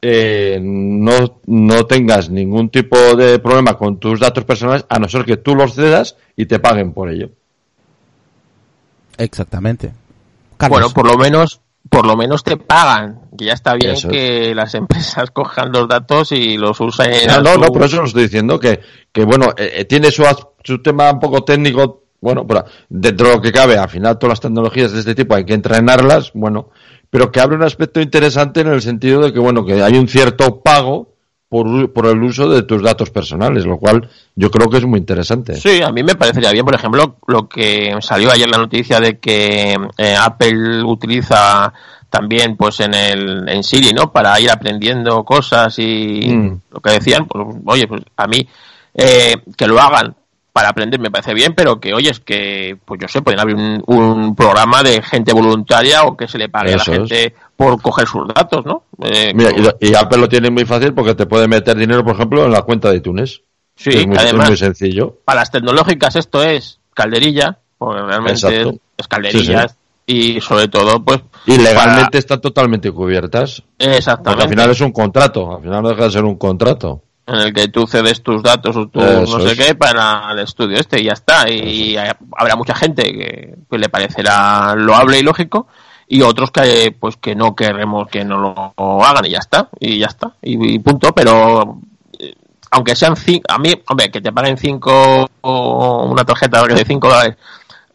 eh, no, no tengas ningún tipo de problema con tus datos personales, a no ser que tú los cedas y te paguen por ello. Exactamente. Carlos. Bueno, por lo menos, por lo menos te pagan. Que ya está bien Eso es. que las *laughs* empresas cojan los datos y los usen. No, no, su- no, por eso lo estoy diciendo, que, que bueno, eh, eh, tiene su, su tema un poco técnico, bueno, pero dentro de lo que cabe, al final todas las tecnologías de este tipo hay que entrenarlas, bueno, pero que abre un aspecto interesante en el sentido de que, bueno, que hay un cierto pago por, por el uso de tus datos personales, lo cual yo creo que es muy interesante. Sí, a mí me parecería bien, por ejemplo, lo que salió ayer la noticia de que eh, Apple utiliza también pues en el en Siri, ¿no? Para ir aprendiendo cosas y Mm. lo que decían, pues oye, pues a mí eh, que lo hagan para aprender me parece bien, pero que oye, es que pues yo sé, pueden abrir un, un programa de gente voluntaria o que se le pague Eso a la es. gente por coger sus datos, ¿no? Eh, Mira, y, y Apple lo tiene muy fácil porque te puede meter dinero, por ejemplo, en la cuenta de iTunes. Sí, es muy, es además- muy sencillo. para las tecnológicas esto es calderilla, porque realmente es, calderillas y sobre todo pues Y legalmente están totalmente cubiertas. exactamente Porque al final es un contrato, al final no deja de ser un contrato. En el que tú cedes tus datos o tu Eso no sé es. qué para el estudio este y ya está. Y habrá mucha gente que pues, le parecerá loable y lógico y otros que pues que no queremos que no lo hagan y ya está y ya está y, y punto. Pero eh, aunque sean cinco, a mí hombre que te paguen cinco o una tarjeta de cinco dólares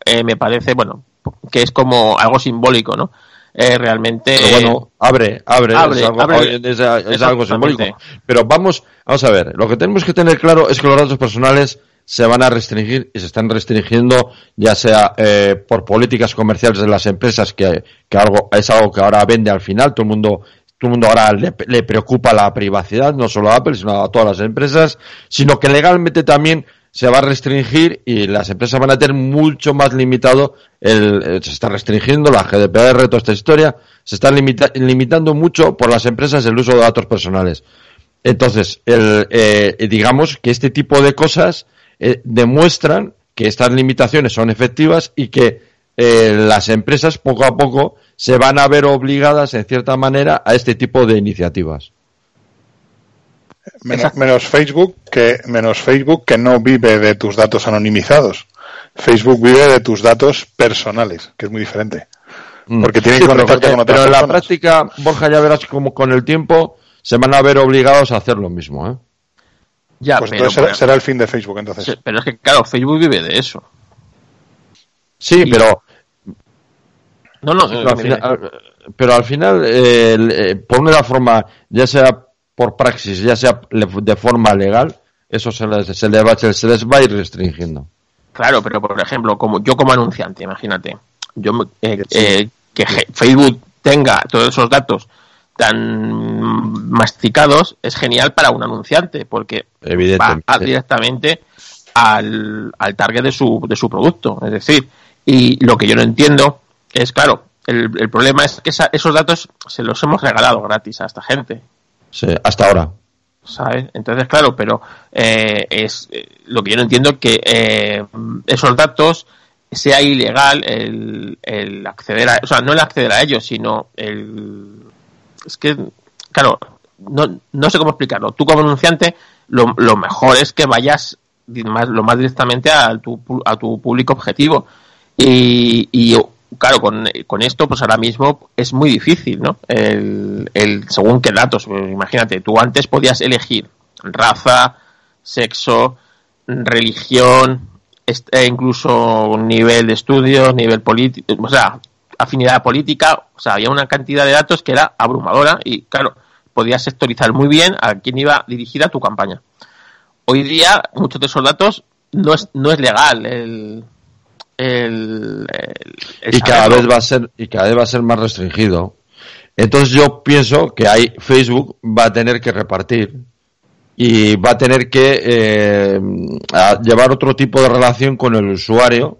eh, me parece bueno que es como algo simbólico no Eh, realmente Pero bueno, abre, abre, abre, es algo, abre. es- es algo simbólico. Pero vamos, vamos a ver, lo que tenemos que tener claro es que los datos personales se van a restringir y se están restringiendo ya sea eh, por políticas comerciales de las empresas que, que algo es algo que ahora vende al final todo el mundo todo el mundo ahora le, le preocupa la privacidad no solo a Apple sino a todas las empresas sino que legalmente también se va a restringir y las empresas van a tener mucho más limitado el, eh, se está restringiendo la GDPR toda esta historia se está limita- limitando mucho por las empresas el uso de datos personales entonces, el, eh, digamos que este tipo de cosas eh, demuestran que estas limitaciones son efectivas y que eh, las empresas poco a poco se van a ver obligadas en cierta manera a este tipo de iniciativas. Menos, menos Facebook que menos Facebook que no vive de tus datos anonimizados. Facebook vive de tus datos personales, que es muy diferente. Mm. Porque tienen Sí, que pero, conectarte con otras pero en la práctica, Borja, ya verás como con el tiempo se van a ver obligados a hacer lo mismo, ¿eh? Ya, Pues pero, entonces será, pero- será el fin de Facebook entonces. sí, pero es que, claro, Facebook vive de eso. Sí, Y- pero, No, no, pero al final, pero al final eh, eh, por una forma, ya sea por praxis, ya sea de forma legal, eso se les, se les va, se les va a ir restringiendo. Claro, pero por ejemplo, como yo como anunciante, imagínate, yo eh, Sí. eh, que Facebook tenga todos esos datos tan masticados es genial para un anunciante porque va a- directamente al, al target de su, de su producto. Es decir, y lo que yo no entiendo es, claro, el, el problema es que esa- esos datos se los hemos regalado gratis a esta gente. Hasta ahora. ¿sabes? Entonces, claro, pero eh, es eh, lo que yo no entiendo que eh, esos datos sea ilegal el, el acceder a, o sea, no el acceder a ellos, sino el es que, claro, no, no sé cómo explicarlo. Tú como anunciante, lo, lo mejor es que vayas más, lo más directamente a tu, a tu público objetivo. Y, y claro, con, con esto, pues ahora mismo es muy difícil, ¿no? El, el según qué datos. Pues imagínate, tú antes podías elegir raza, sexo, religión, e incluso nivel de estudios, nivel político, o sea, afinidad política, o sea, había una cantidad de datos que era abrumadora y, claro, podías sectorizar muy bien a quién iba dirigida tu campaña. Hoy día, muchos de esos datos no es, no es legal el, el, el- el y cada vez va a ser y cada vez va a ser más restringido. Entonces yo pienso que ahí Facebook va a tener que repartir y va a tener que eh, a llevar otro tipo de relación con el usuario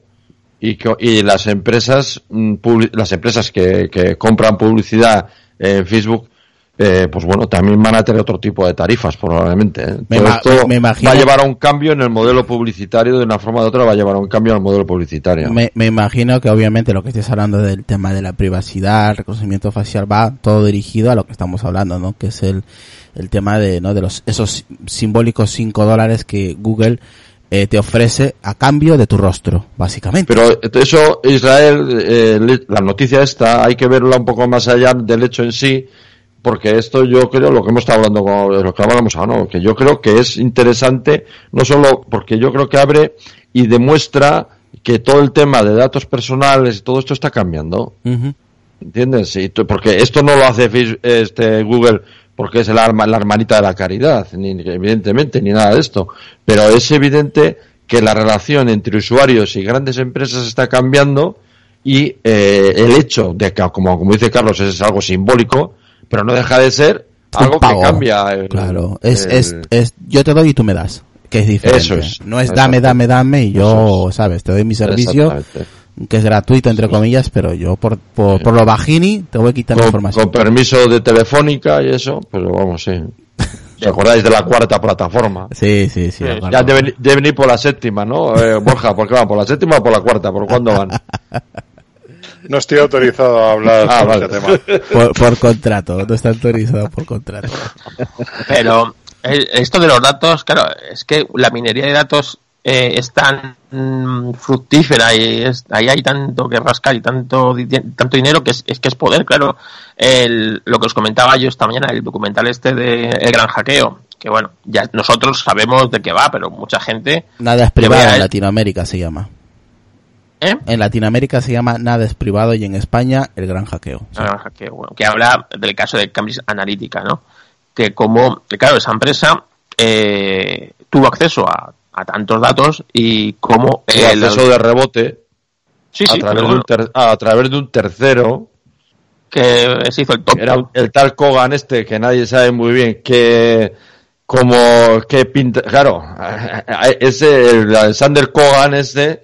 y, que- y las empresas mm, las empresas que, que compran publicidad en Facebook eh, pues bueno también van a tener otro tipo de tarifas probablemente ¿eh? Me Todo ima- esto me imagino- va a llevar a un cambio en el modelo publicitario de una forma de otra va a llevar a un cambio el modelo publicitario Me, me imagino que obviamente lo que estés hablando del tema de la privacidad, reconocimiento facial, va todo dirigido a lo que estamos hablando, ¿no? Que es el, el tema de, ¿no? De los, esos simbólicos 5 dólares que Google eh, te ofrece a cambio de tu rostro, básicamente. Pero eso, Israel, eh, la noticia esta, hay que verla un poco más allá del hecho en sí, porque esto yo creo, lo que hemos estado hablando, con, lo que hablábamos ahora, ¿no? que yo creo que es interesante, no solo porque yo creo que abre y demuestra que todo el tema de datos personales y todo esto está cambiando. Ujú. ¿Entiendes? Y porque esto no lo hace este Google porque es el arma, la hermanita de la caridad, ni, evidentemente, ni nada de esto. Pero es evidente que la relación entre usuarios y grandes empresas está cambiando y eh, el hecho de que, como, como dice Carlos, es algo simbólico, pero no deja de ser algo que cambia. el- Claro, es, el- es, es, yo te doy y tú me das, que es diferente. Eso es, no es dame, dame, dame y yo, Eso sabes, te doy mi servicio, que es gratuito entre comillas, pero yo por, por, por lo bajini te voy quitando Con, información. con permiso de telefónica y eso, pero vamos, sí. ¿Os acordáis de la cuarta plataforma? Sí, sí, sí. Ya deben, deben ir por la séptima, ¿no? Eh, Borja, ¿por qué van? ¿Por la séptima o por la cuarta? ¿Por cuándo van? *laughs* No estoy autorizado a hablar Ah, sobre vale. ese tema. por, por contrato, no está autorizado por contrato. Pero esto de los datos, claro, es que la minería de datos eh, es tan mm, fructífera y es, ahí hay tanto que rascar y tanto, tanto dinero que es, es que es poder, claro. El- lo que os comentaba yo esta mañana, el documental este de El Gran Hackeo, que bueno, ya nosotros sabemos de qué va, pero mucha gente... Nada es privado en Latinoamérica se llama. ¿Eh? En Latinoamérica se llama Nada es privado y en España el gran hackeo. Sí. El Gran Hackeo, bueno, que habla del caso de Cambridge Analytica, ¿no? Que como, claro, esa empresa eh, tuvo acceso a, a tantos datos y como... El acceso de rebote Sí, a, sí, través pero de un bueno, ter- a través de un tercero. que se hizo el top. Era el tal Kogan este que nadie sabe muy bien que como que pinta, claro, *laughs* ese el Alexander Kogan este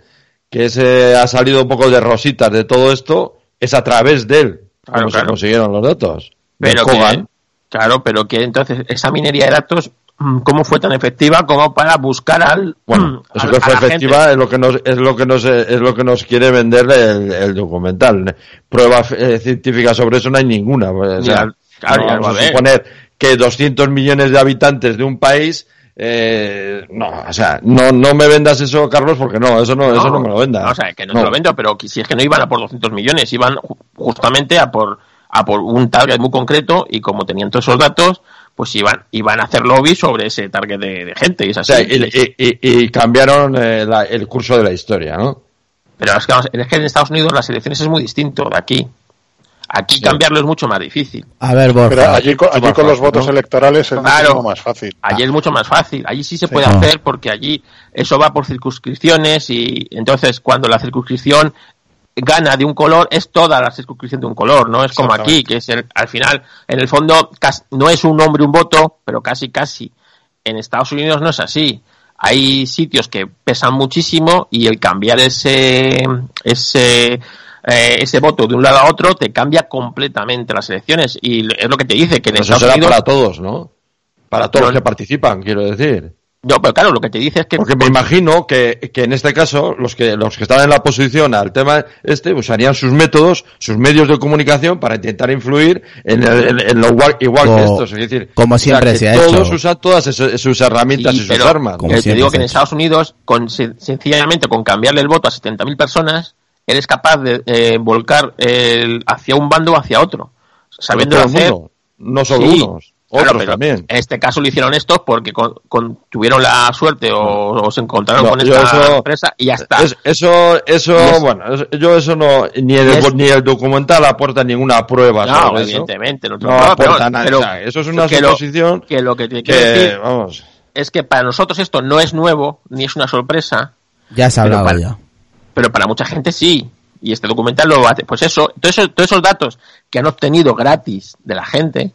que ese ha salido un poco de rositas de todo esto es a través de él Claro, como se consiguieron los datos. Pero que, claro, pero que entonces esa minería de datos, mm, ¿cómo fue tan efectiva como para buscar al... Bueno, a- eso que fue efectiva es lo que nos es lo que nos es lo que nos quiere vender el, el documental. Pruebas eh, científicas sobre eso no hay ninguna. pues, O sea, Ya, claro, no vamos a suponer que 200 millones de habitantes de un país eh, no, o sea, no, no me vendas eso, Carlos, porque no, eso no, eso no me lo vendas. o sea, que no, te lo vendo, pero si es que no iban a por 200 millones, iban ju- justamente a por, a por un target muy concreto y como tenían todos esos datos, pues iban, iban a hacer lobby sobre ese target de, de gente y es O así. sea, y, y- y- cambiaron eh, la- el curso de la historia, ¿no? Pero es que, es que en Estados Unidos las elecciones es muy distinto de aquí. Aquí cambiarlo es mucho más difícil. A ver, Borja. Pero allí, con- allí más con los votos ¿no? electorales es Claro. más fácil. Allí es mucho más fácil. Allí sí se puede Ah. hacer porque allí eso va por circunscripciones y entonces cuando la circunscripción gana de un color es toda la circunscripción de un color, no es como aquí, que es el- al final, en el fondo, no es un hombre un voto, pero casi casi. En Estados Unidos no es así. Hay sitios que pesan muchísimo y el cambiar ese ese eh, ese voto de un lado a otro te cambia completamente las elecciones y es lo que te dice que en Eso Estados será Unidos para todos, ¿no? Para todos No, los que participan, quiero decir. no, pero claro, lo que te dice es que Porque me imagino que, que en este caso los que los que están en la oposición al tema este usarían sus métodos, sus medios de comunicación para intentar influir en, el- en- en lo igual, igual que estos. Es decir, como siempre se ha todos hecho. usan todas esas- sus herramientas Sí, y sus pero armas. Como te digo que en Estados Unidos, con sen- sencillamente con cambiarle el voto a 70.000 personas, eres capaz de eh, volcar el, hacia un bando o hacia otro. Sabiendo hacer. mundo, no solo Sí, unos, otros también. En este caso lo hicieron estos porque con- con- tuvieron la suerte o, o se encontraron No, con esta eso- empresa y ya está. Es- eso, eso, es- bueno, es- yo eso no, ni el, ni el documental aporta ninguna prueba no, sobre eso. evidentemente, no, aporta pero- nada. pero eso es una que lo- suposición que lo que te quiero que, decir vamos, es que para nosotros esto no es nuevo ni es una sorpresa, Ya se ha Pero hablado para- ya. Pero para mucha gente sí. Y este documental lo hace. Pues eso, todos esos, todos esos datos que han obtenido gratis de la gente.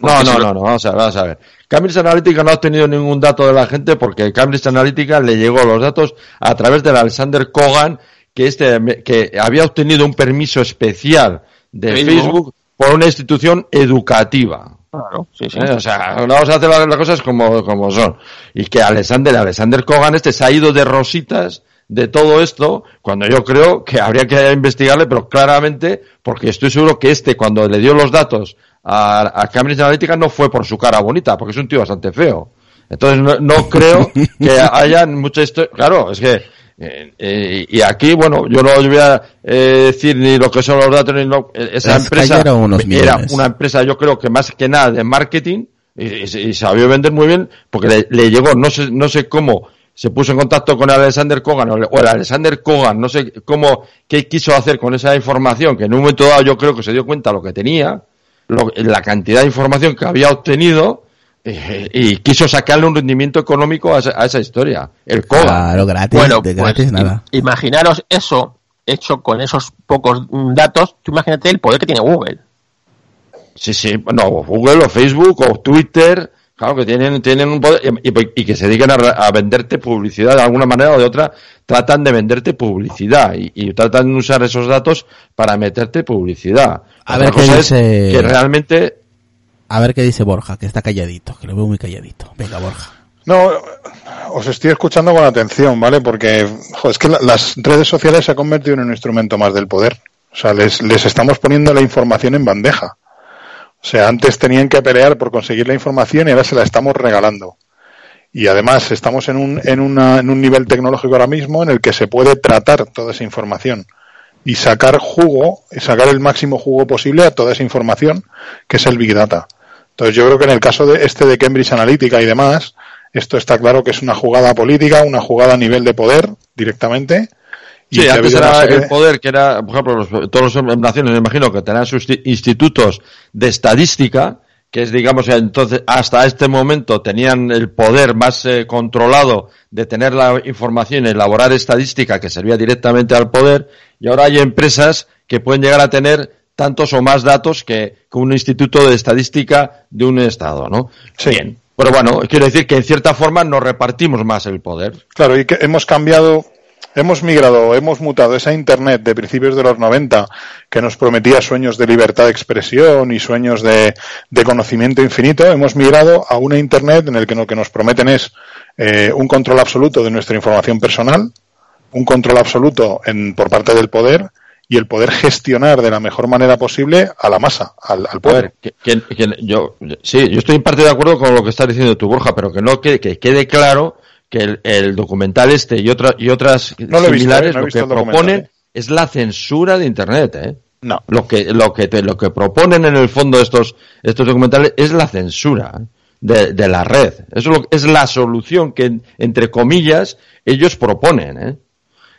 No, no, no, no, vamos a ver, vamos a ver. Cambridge Analytica no ha obtenido ningún dato de la gente porque Cambridge Analytica le llegó los datos a través del Alexander Kogan, que este, que había obtenido un permiso especial de Facebook. Facebook por una institución educativa. Claro, sí, sí. ¿eh? O sea, vamos a hacer las las cosas como, como son. Y que Alexander, Alexander Kogan este se ha ido de rositas de todo esto, cuando yo creo que habría que investigarle, pero claramente, porque estoy seguro que este, cuando le dio los datos a, a Cambridge Analytica, no fue por su cara bonita, porque es un tío bastante feo. Entonces, no, no creo que *laughs* hayan mucha historia. Claro, es que, eh, eh, y aquí, bueno, yo no os voy a eh, decir ni lo que son los datos, ni lo, eh, esa Les empresa era millones. una empresa, yo creo que más que nada de marketing, y, y sabió vender muy bien, porque le, le llegó, no sé, no sé cómo, se puso en contacto con Alexander Kogan, o, el Alexander Kogan, no sé cómo, qué quiso hacer con esa información, que en un momento dado yo creo que se dio cuenta lo que tenía, lo- la cantidad de información que había obtenido, eh, y quiso sacarle un rendimiento económico a esa, a esa historia. El Kogan. Claro, gratis. bueno, de pues, gratis nada. im- imaginaros eso hecho con esos pocos datos. Tú imagínate el poder que tiene Google. Sí, sí, no, Google o Facebook o Twitter, claro que tienen, tienen un poder y, y- y que se dedican a, a venderte publicidad de alguna manera o de otra, tratan de venderte publicidad y, y tratan de usar esos datos para meterte publicidad. A Otra ver qué dice- que realmente A ver qué dice Borja, que está calladito, que lo veo muy calladito. Venga, Borja. No, os estoy escuchando con atención, ¿vale? Porque jo, es que la- las redes sociales se han convertido en un instrumento más del poder. O sea, les, les estamos poniendo la información en bandeja. O sea, antes tenían que pelear por conseguir la información y ahora se la estamos regalando. Y además estamos en un, en, una, en un nivel tecnológico ahora mismo en el que se puede tratar toda esa información y sacar jugo, y sacar el máximo jugo posible a toda esa información que es el Big Data. Entonces yo creo que en el caso de este de Cambridge Analytica y demás, esto está claro que es una jugada política, una jugada a nivel de poder directamente. Y Sí, antes era serie el de- poder que era, por ejemplo, los- todas las naciones, me imagino que tenían sus ti- institutos de estadística, que es, digamos, entonces, hasta este momento tenían el poder más eh, controlado de tener la información y elaborar estadística que servía directamente al poder, y ahora hay empresas que pueden llegar a tener tantos o más datos que, que un instituto de estadística de un estado, ¿no? Sí. Bien. Pero bueno, quiero decir que en cierta forma nos repartimos más el poder. Claro, y que hemos cambiado, hemos migrado, hemos mutado esa Internet de principios de los 90 que nos prometía sueños de libertad de expresión y sueños de, de conocimiento infinito, hemos migrado a una Internet en el que lo que nos prometen es eh, un control absoluto de nuestra información personal, un control absoluto en, por parte del poder y el poder gestionar de la mejor manera posible a la masa, al, al A pueblo. ver, que, que- que yo, sí, yo estoy en parte de acuerdo con lo que estás diciendo tú, Borja, pero que no que quede claro que el, el documental este y, otra, y otras No lo he visto, similares eh, no he lo que proponen eh. es la censura de Internet, ¿eh? No. Lo que, lo que, te- lo que proponen en el fondo estos, estos documentales es la censura de, de la red. Eso es, lo- es la solución que, entre comillas, ellos proponen, ¿eh?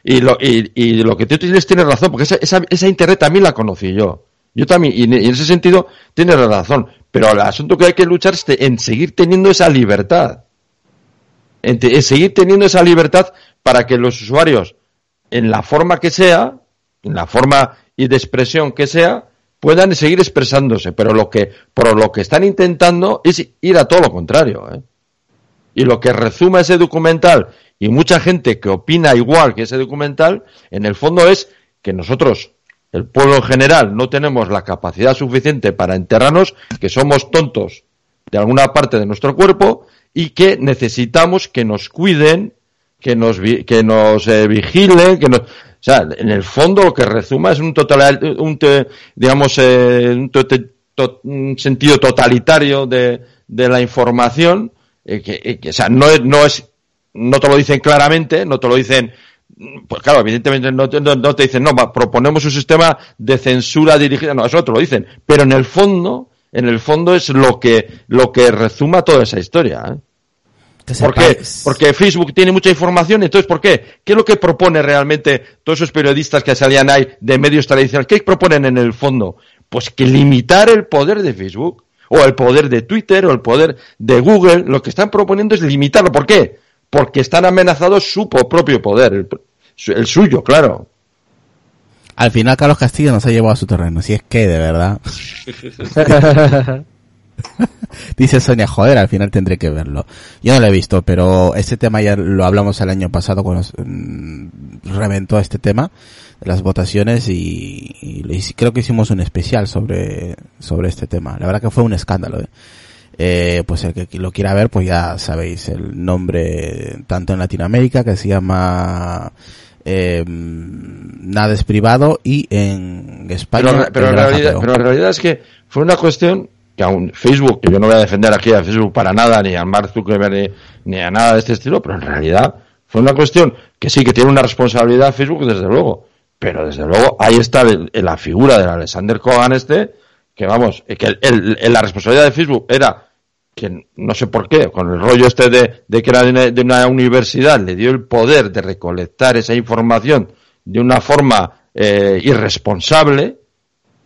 Y lo, y, y lo que tú tienes tienes razón, porque esa, esa, esa internet también la conocí yo. Yo también, y en, y en ese sentido tienes razón. Pero el asunto que hay que luchar es en seguir teniendo esa libertad. Seguir teniendo esa libertad para que los usuarios, en la forma que sea, en la forma y de expresión que sea, puedan seguir expresándose. Pero lo que, lo que están intentando es ir a todo lo contrario, ¿eh? Y lo que rezuma ese documental y mucha gente que opina igual que ese documental, en el fondo es que nosotros, el pueblo en general, no tenemos la capacidad suficiente para enterrarnos, que somos tontos de alguna parte de nuestro cuerpo y que necesitamos que nos cuiden, que nos, que nos eh, vigilen, que nos... O sea, en el fondo lo que rezuma es un total, un te- digamos, eh, un, un sentido totalitario de, la información, eh, eh, que, o sea, no es, no es, no te lo dicen claramente, no te lo dicen, pues claro, evidentemente no te, no, te dicen, no, proponemos un sistema de censura dirigida, no, eso te lo dicen, pero en el fondo, en el fondo es lo que, lo que rezuma toda esa historia, ¿eh? ¿Por qué? Porque Facebook tiene mucha información, entonces ¿por qué? ¿Qué es lo que propone realmente todos esos periodistas que salían ahí de medios tradicionales? ¿Qué proponen en el fondo? Pues que limitar el poder de Facebook, o el poder de Twitter, o el poder de Google, lo que están proponiendo es limitarlo. ¿Por qué? Porque están amenazados su propio poder, el suyo, claro. Al final Carlos Castillo nos ha llevado a su terreno, si es que de verdad. *laughs* Dice Sonia, joder, al final tendré que verlo. Yo no lo he visto, pero este tema ya lo hablamos el año pasado cuando mm, reventó este tema las votaciones y, y creo que hicimos un especial sobre, sobre este tema. La verdad que fue un escándalo. ¿eh? Eh, pues el que lo quiera ver, pues ya sabéis el nombre tanto en Latinoamérica que se llama eh, Nada es privado y en España. Pero, en realidad, pero en realidad es que fue una cuestión que aún Facebook, que yo no voy a defender aquí a Facebook para nada, ni a Mark Zuckerberg, ni, ni a nada de este estilo, pero en realidad fue una cuestión que sí que tiene una responsabilidad Facebook, desde luego. Pero desde luego ahí está el- el- la figura del Alexander Kogan este, que vamos, que el- la responsabilidad de Facebook era que no sé por qué, con el rollo este de, de que era de una, universidad, le dio el poder de recolectar esa información de una forma eh, irresponsable,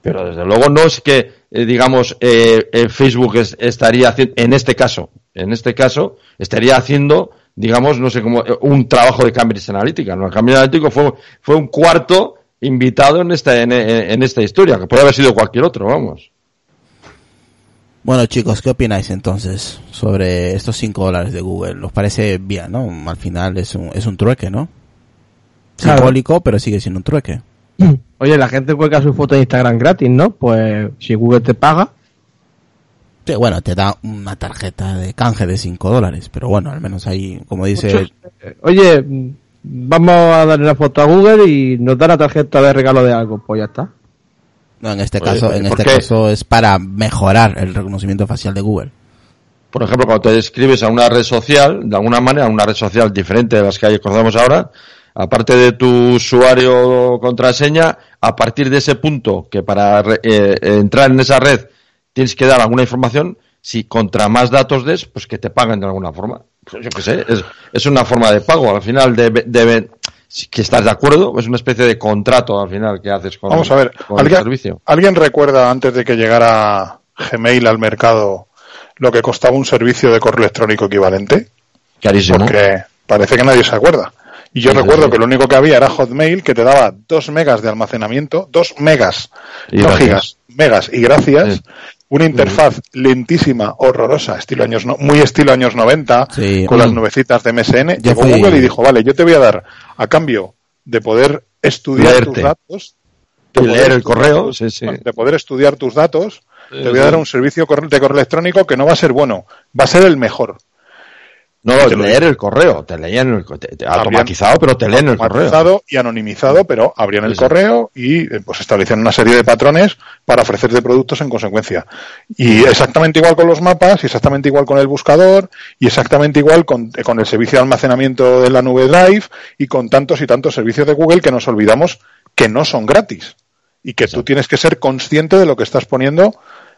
pero desde luego no es que, eh, digamos, eh, eh, Facebook es- estaría haciendo, en este caso, en este caso, estaría haciendo, digamos, no sé cómo, eh, un trabajo de Cambridge Analytica, ¿no? El Cambridge Analytica fue, fue un cuarto invitado en esta, en- en esta historia, que puede haber sido cualquier otro, vamos. Bueno chicos, ¿qué opináis entonces sobre estos 5 dólares de Google? ¿Os parece bien, no? Al final es un, es un trueque, ¿no? Claro. Simbólico, pero sigue siendo un trueque. *clears throat* Oye, la gente cuelga su foto de Instagram gratis, ¿no? Pues si Google te paga, Sí, bueno, te da una tarjeta de canje de 5 dólares, pero bueno, al menos ahí, como dice... Eh, oye, vamos a darle la foto a Google y nos da la tarjeta de regalo de algo, pues ya está. No, en este caso, en ¿por este qué? caso es para mejorar el reconocimiento facial de Google. Por ejemplo, cuando te escribes a una red social, de alguna manera, una red social diferente de las que conocemos ahora, aparte de tu usuario o contraseña, a partir de ese punto, que para re- eh, eh, entrar en esa red tienes que dar alguna información, si contra más datos des, pues que te paguen de alguna forma. Pues yo qué sé, es, es una forma de pago. Al final debe, debe, si que estás de acuerdo, es una especie de contrato al final que haces con, Vamos a ver, con el ¿alguien, servicio. ¿alguien recuerda antes de que llegara Gmail al mercado lo que costaba un servicio de correo electrónico equivalente? Carísimo. Porque parece que nadie se acuerda. Y yo sí, recuerdo sí. que lo único que había era Hotmail que te daba 2 megas de almacenamiento, 2 megas, Y no gracias. gigas, megas y gracias. Sí. Una interfaz lentísima, horrorosa, estilo años no- muy estilo años 90, Sí. con las Mm. nubecitas de MSN. Yo Llegó fui- Google y dijo, vale, yo te voy a dar, a cambio de poder estudiar Leerte. tus datos, de leer el correo, tus- sí, sí. de poder estudiar tus datos, te voy a dar un servicio de correo electrónico que no va a ser bueno, va a ser el mejor. No, te leer el correo, te leían el co- te- te- automatizado, pero te leen el correo. automatizado y anonimizado, pero abrían el Sí, sí. correo y eh, pues establecían una serie de patrones para ofrecerte productos en consecuencia. Y exactamente igual con los mapas, y exactamente igual con el buscador, y exactamente igual con, eh, con el servicio de almacenamiento de la nube Drive y con tantos y tantos servicios de Google que nos olvidamos que no son gratis y que tú tienes que ser consciente de lo que estás poniendo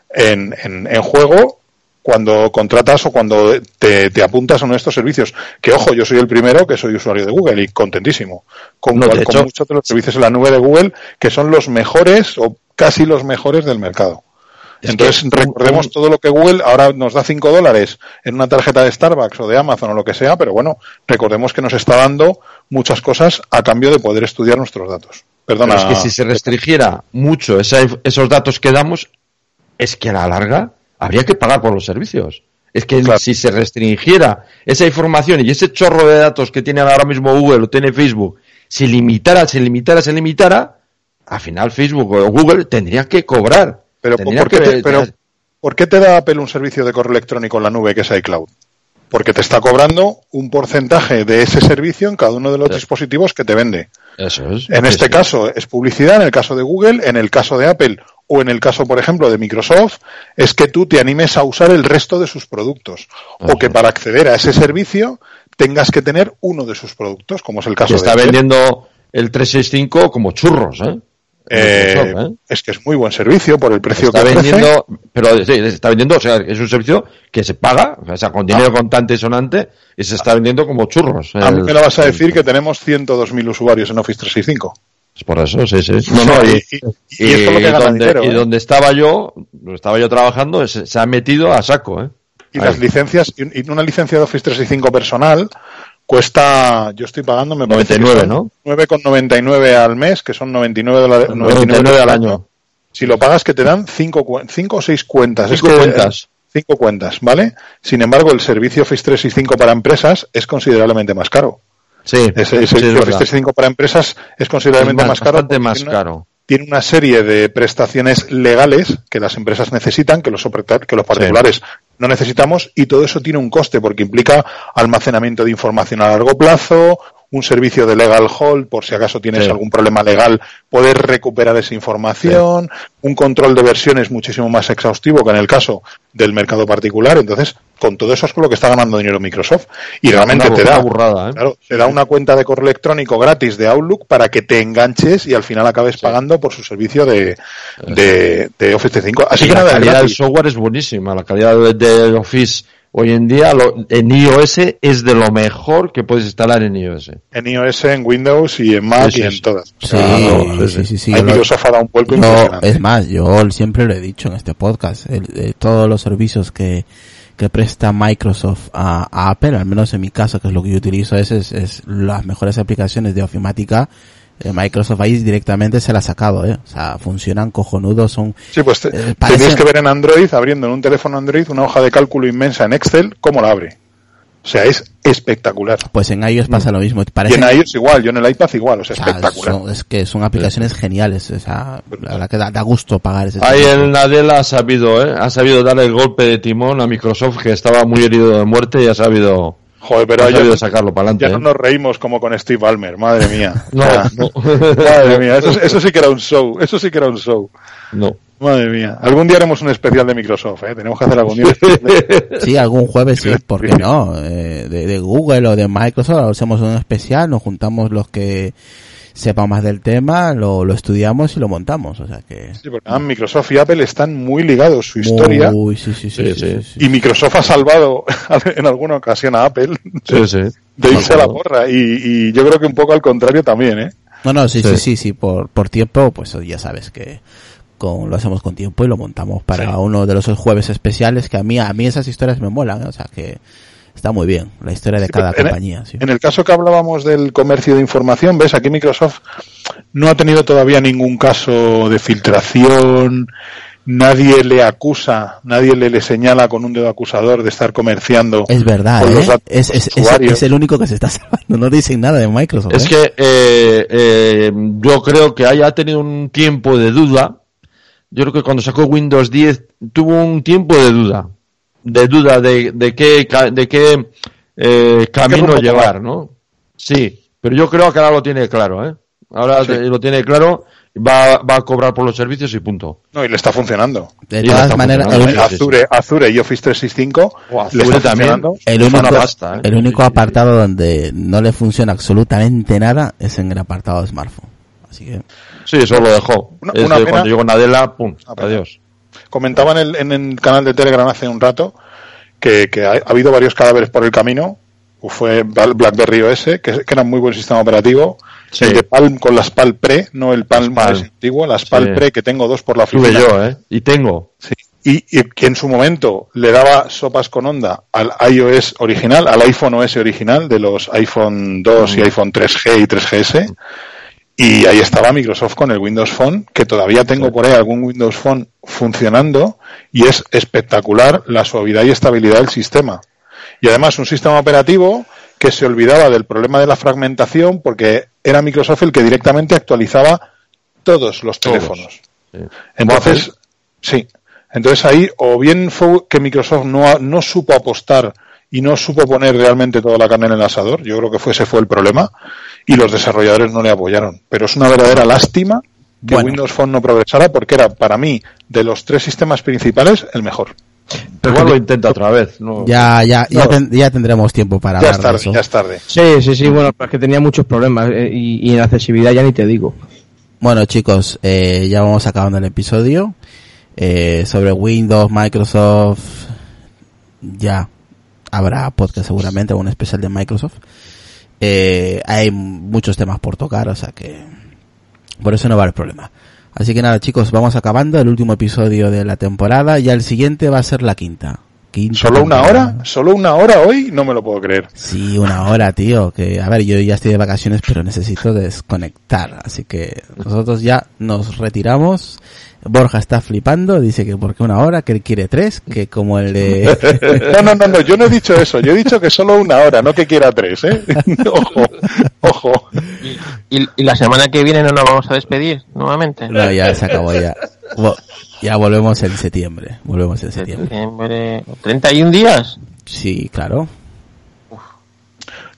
en, en, en juego cuando contratas o cuando te, te apuntas a uno de estos servicios. Que ojo, yo soy el primero que soy usuario de Google y contentísimo. Con, No, de cual- con hecho- muchos de los servicios en la nube de Google que son los mejores o casi los mejores del mercado. Es Entonces, que- recordemos todo lo que Google ahora nos da 5 dólares en una tarjeta de Starbucks o de Amazon o lo que sea, pero bueno, recordemos que nos está dando muchas cosas a cambio de poder estudiar nuestros datos. Perdona. Pero es que si se restringiera mucho esa- esos datos que damos, es que a la larga habría que pagar por los servicios. Es que Claro. si se restringiera esa información y ese chorro de datos que tiene ahora mismo Google o tiene Facebook, si limitara, se limitara, se limitara, al final Facebook o Google tendría que cobrar. Pero, ¿por qué, que- te, pero ¿por qué te da Apple un servicio de correo electrónico en la nube que es iCloud? Porque te está cobrando un porcentaje de ese servicio en cada uno de los Sí. dispositivos que te vende. Eso es. En este sí. caso es publicidad, en el caso de Google, en el caso de Apple o en el caso, por ejemplo, de Microsoft, es que tú te animes a usar el resto de sus productos. O que para acceder a ese servicio tengas que tener uno de sus productos, como es el caso de está Apple. vendiendo el 365 como churros, ¿eh? Eh, ¿eh? Es que es muy buen servicio por el precio está que ofrece. vendiendo, pero sí, está vendiendo, o sea, es un servicio que se paga, o sea, con dinero contante y sonante, y se está vendiendo como churros. A mí El- me lo vas a decir el- que tenemos 102.000 usuarios en Office 365. Es por eso, sí, sí. No, no, y, y, y- y esto es lo que donde, dinero. y ¿eh? donde estaba yo, donde estaba yo trabajando, se, se ha metido a saco, ¿eh? Y Ahí. las licencias, y y una licencia de Office 365 personal cuesta, yo estoy pagando, me parece 99, que son ¿no? 9,99 al mes, que son 99 dólares. 99 al año. Si lo pagas que te dan 5 cinco o 6 cuentas. Cinco es que, cuentas. eh, cinco cuentas, ¿vale? Sin embargo, el servicio Office 365 para empresas es considerablemente más caro. Sí, sí, es Office verdad. 365 para empresas es considerablemente Es más, caro. bastante más tiene una- caro. tiene una serie de prestaciones legales que las empresas necesitan, que los, que los particulares no necesitamos, y todo eso tiene un coste porque implica almacenamiento de información a largo plazo, un servicio de legal hold por si acaso tienes Sí. algún problema legal, poder recuperar esa información, un control de versiones muchísimo más exhaustivo que en el caso del mercado particular. Entonces, con todo eso es con lo que está ganando dinero Microsoft. Y realmente Una- te da una burrada, ¿eh? Claro, te da una cuenta de correo electrónico gratis de Outlook para que te enganches y al final acabes pagando por su servicio de, de, de Office 365. Así Y que la nada, calidad del software es buenísima. La calidad de- Office hoy en día lo- en iOS es de lo mejor que puedes instalar en iOS. en iOS, en Windows y en Mac Sí, y en sí. todas. Sí, Claro, sí, sí, Microsoft ha dado un vuelco yo- impresionante. es más, yo siempre lo he dicho en este podcast, el- eh, todos los servicios que, que presta Microsoft a, a Apple, al menos en mi caso, que es lo que yo utilizo, es, es, es las mejores aplicaciones de ofimática, Microsoft ahí directamente se la ha sacado, eh. O sea, funcionan cojonudos, son, Sí, pues te- eh, tenéis que ver en Android, abriendo en un teléfono Android, una hoja de cálculo inmensa en Excel, cómo la abre. O sea, es espectacular. pues en iOS pasa lo mismo. Y en iOS igual, yo en el iPad igual, o sea, o sea, espectacular. son- es que son aplicaciones geniales, o sea, la verdad que da, da gusto pagar ese Ahí el Nadella ha sabido, ¿eh? Ha sabido dar el golpe de timón a Microsoft que estaba muy herido de muerte y ha sabido, Joder, pero ha ya, sabido sacarlo para ya adelante. no nos reímos como con Steve Ballmer, madre mía. *laughs* No, no. *laughs* Madre mía, eso, eso sí que era un show, eso sí que era un show. No. Madre mía. Algún día haremos un especial de Microsoft, ¿eh? Tenemos que hacer algún día de- *laughs* Sí, algún jueves sí, ¿por qué no? Eh, de, de Google o de Microsoft hacemos un especial, nos juntamos los que sepan más del tema, lo, lo estudiamos y lo montamos, o sea que... Sí, porque, ah, Microsoft y Apple están muy ligados su historia Uy, sí, sí, sí, Sí, sí, sí. sí, sí. y Microsoft ha salvado *laughs* en alguna ocasión a Apple Sí, sí. de irse a la porra y, y yo creo que un poco al contrario también, ¿eh? No, no, sí, Sí. sí, sí, sí, por, por tiempo, pues ya sabes que con, lo hacemos con tiempo y lo montamos para Sí. uno de los jueves especiales que a mí, a mí esas historias me molan, ¿eh? o sea que está muy bien, la historia de Sí, cada en- compañía, sí. En el caso que hablábamos del comercio de información, ves, aquí Microsoft no ha tenido todavía ningún caso de filtración, nadie le acusa, nadie le, le señala con un dedo acusador de estar comerciando. Es verdad, con los ¿eh? datos Es, de es, los es, usuarios. es el único que se está *laughs* salvando, no dicen nada de Microsoft. Es ¿eh? que eh, eh, yo creo que haya tenido un tiempo de duda. Yo creo que cuando sacó Windows 10 tuvo un tiempo de duda. De duda de, de qué, ca- de qué eh, camino llevar, ¿no? Sí, pero yo creo que ahora lo tiene claro, ¿eh? Ahora Sí. lo tiene claro, va, va a cobrar por los servicios y punto. No, y le está funcionando. De todas maneras. Azure, Azure y Office 365 O le Azure está también. el único, pasta, ¿eh? el único apartado donde no le funciona absolutamente nada es en el apartado de smartphone. Así que, Sí, eso lo dejó. Una- Es una cuando llegó Nadella, pum, adiós. Comentaba en el, en el canal de Telegram hace un rato que, que ha, ha habido varios cadáveres por el camino. Fue BlackBerry OS, que, que era un muy buen sistema operativo. Sí. El de Palm con las PAL Pre, no el Palm, Palm. OS antiguo, las PAL Sí. Pre, que tengo dos por la Tuve oficina. yo, ¿eh? Y tengo. Sí. Y, y que en su momento le daba sopas con onda al iOS original, al iPhone OS original de los iPhone 2 Mm. y iPhone 3G y 3GS. Y ahí estaba Microsoft con el Windows Phone, que todavía tengo por ahí algún Windows Phone funcionando y es espectacular la suavidad y estabilidad del sistema. Y además un sistema operativo que se olvidaba del problema de la fragmentación porque era Microsoft el que directamente actualizaba todos los Todos. teléfonos. Sí. Entonces, sí. Entonces ahí, o bien fue que Microsoft no, no supo apostar y no supo poner realmente toda la carne en el asador, yo creo que fue, ese fue el problema, y los desarrolladores no le apoyaron. Pero es una verdadera lástima que Bueno. Windows Phone no progresara porque era, para mí, de los tres sistemas principales, el mejor. Pero igual lo intenta otra vez. ¿no? ya, ya, ya, No. ten- ya tendremos tiempo para Ya hablar es de tarde, eso. ya es tarde. Sí, sí, sí, bueno, es que tenía muchos problemas eh, y, y en accesibilidad ya ni te digo. Bueno chicos, eh, ya vamos acabando el episodio. Eh, sobre Windows, Microsoft, ya habrá podcast seguramente, un especial de Microsoft. Eh, hay muchos temas por tocar, o sea que por eso no va haber problema. Así que nada chicos, vamos acabando el último episodio de la temporada. Ya el siguiente va a ser la quinta. Quinta ¿Solo una hora? ¿Solo una hora hoy? No me lo puedo creer. Sí, una hora, tío. Que, a ver, yo ya estoy de vacaciones, pero necesito desconectar. Así que nosotros ya nos retiramos. Borja está flipando, dice que porque una hora, que él quiere tres, que como el de... *laughs* No, no, no, no, yo no he dicho eso. Yo he dicho que solo una hora, no que quiera tres, ¿eh? *laughs* ojo, ojo. Y, y la semana que viene no nos vamos a despedir nuevamente. No, ya se acabó ya. Ya volvemos en septiembre. Volvemos en septiembre. Septiembre. 31 días. Sí, claro.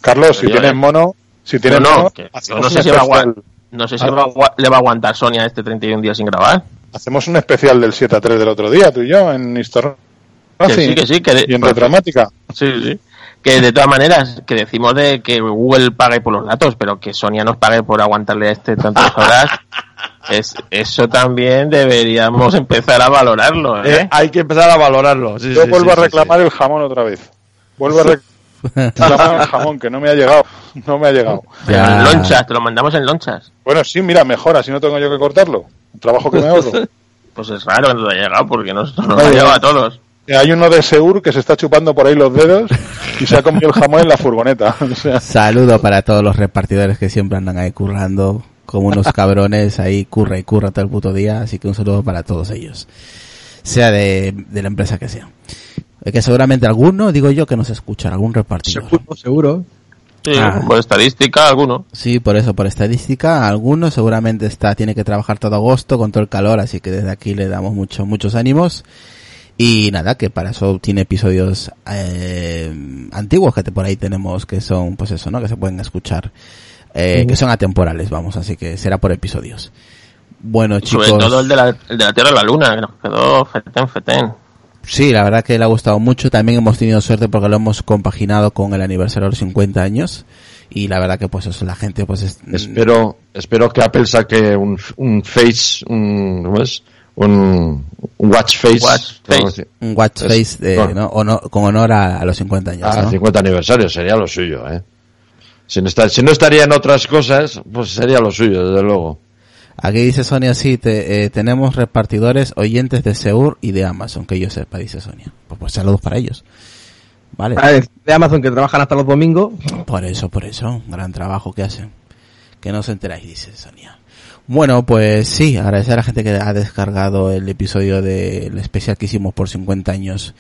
Carlos, si Yo, tienes eh. mono, si tienes no, mono, que- no sé si va a especial. aguantar. No sé si va a agua- le va a aguantar Sonia este 31 días sin grabar. Hacemos un especial del 7 a 3 del otro día, tú y yo, en Histor Que sí, que sí, que de- y en Retromática. Sí, sí. Que de todas maneras, que decimos de que Google pague por los datos, pero que Sonia nos pague por aguantarle a este tantas horas, *laughs* es, eso también deberíamos empezar a valorarlo, ¿eh? Eh, hay que empezar a valorarlo. Sí, Yo sí, vuelvo sí, a sí, reclamar el jamón otra vez. Vuelvo a reclamar jamón, que no me ha llegado. No me ha llegado. Ya. en lonchas, te lo mandamos en lonchas. Bueno, sí, mira, mejor, así no tengo yo que cortarlo. Un trabajo que me ahorro. Pues es raro que no te haya llegado, porque nos, nos ha llegado a todos. Hay uno de Seur que se está chupando por ahí los dedos y se ha comido el jamón en la furgoneta. *laughs* O sea, Saludo para todos los repartidores que siempre andan ahí currando como unos cabrones ahí curra y curra todo el puto día, así que un saludo para todos ellos, sea de, de la empresa que sea. Que seguramente alguno, digo yo, que nos escucha, algún repartidor. Seguro, seguro. Sí, Ah. por estadística, alguno. Sí, por eso, por estadística, alguno seguramente está, tiene que trabajar todo agosto con todo el calor, así que desde aquí le damos mucho, muchos ánimos. Y nada, que para eso tiene episodios eh, antiguos que te- por ahí tenemos que son, pues eso, ¿no? Que se pueden escuchar, eh, que son atemporales, vamos, así que será por episodios. Bueno, chicos. Sobre todo el de, la, el de la Tierra y la Luna, que nos quedó fetén, fetén. Sí, la verdad que le ha gustado mucho. También hemos tenido suerte porque lo hemos compaginado con el aniversario de los 50 años. Y la verdad que pues eso, la gente pues es... Espero, espero que Apple saque un, un face, un, ¿cómo es? Un, un watch face. Un watch Es- face de. ¿no? Honor- con honor a, a los 50 años. Ah, ¿no? 50 aniversario sería lo suyo, ¿eh? Si no, está, si no estaría en otras cosas, pues sería lo suyo, desde luego. Aquí dice Sonia, sí, te- eh, tenemos repartidores oyentes de Seur y de Amazon, que yo sepa, dice Sonia. Pues, pues saludos para ellos. Vale. Ah, De Amazon que trabajan hasta los domingos. Por eso, por eso, gran trabajo que hacen. Que no os enteráis, dice Sonia. Bueno, pues sí, agradecer a la gente que ha descargado el episodio del especial que hicimos por 50 años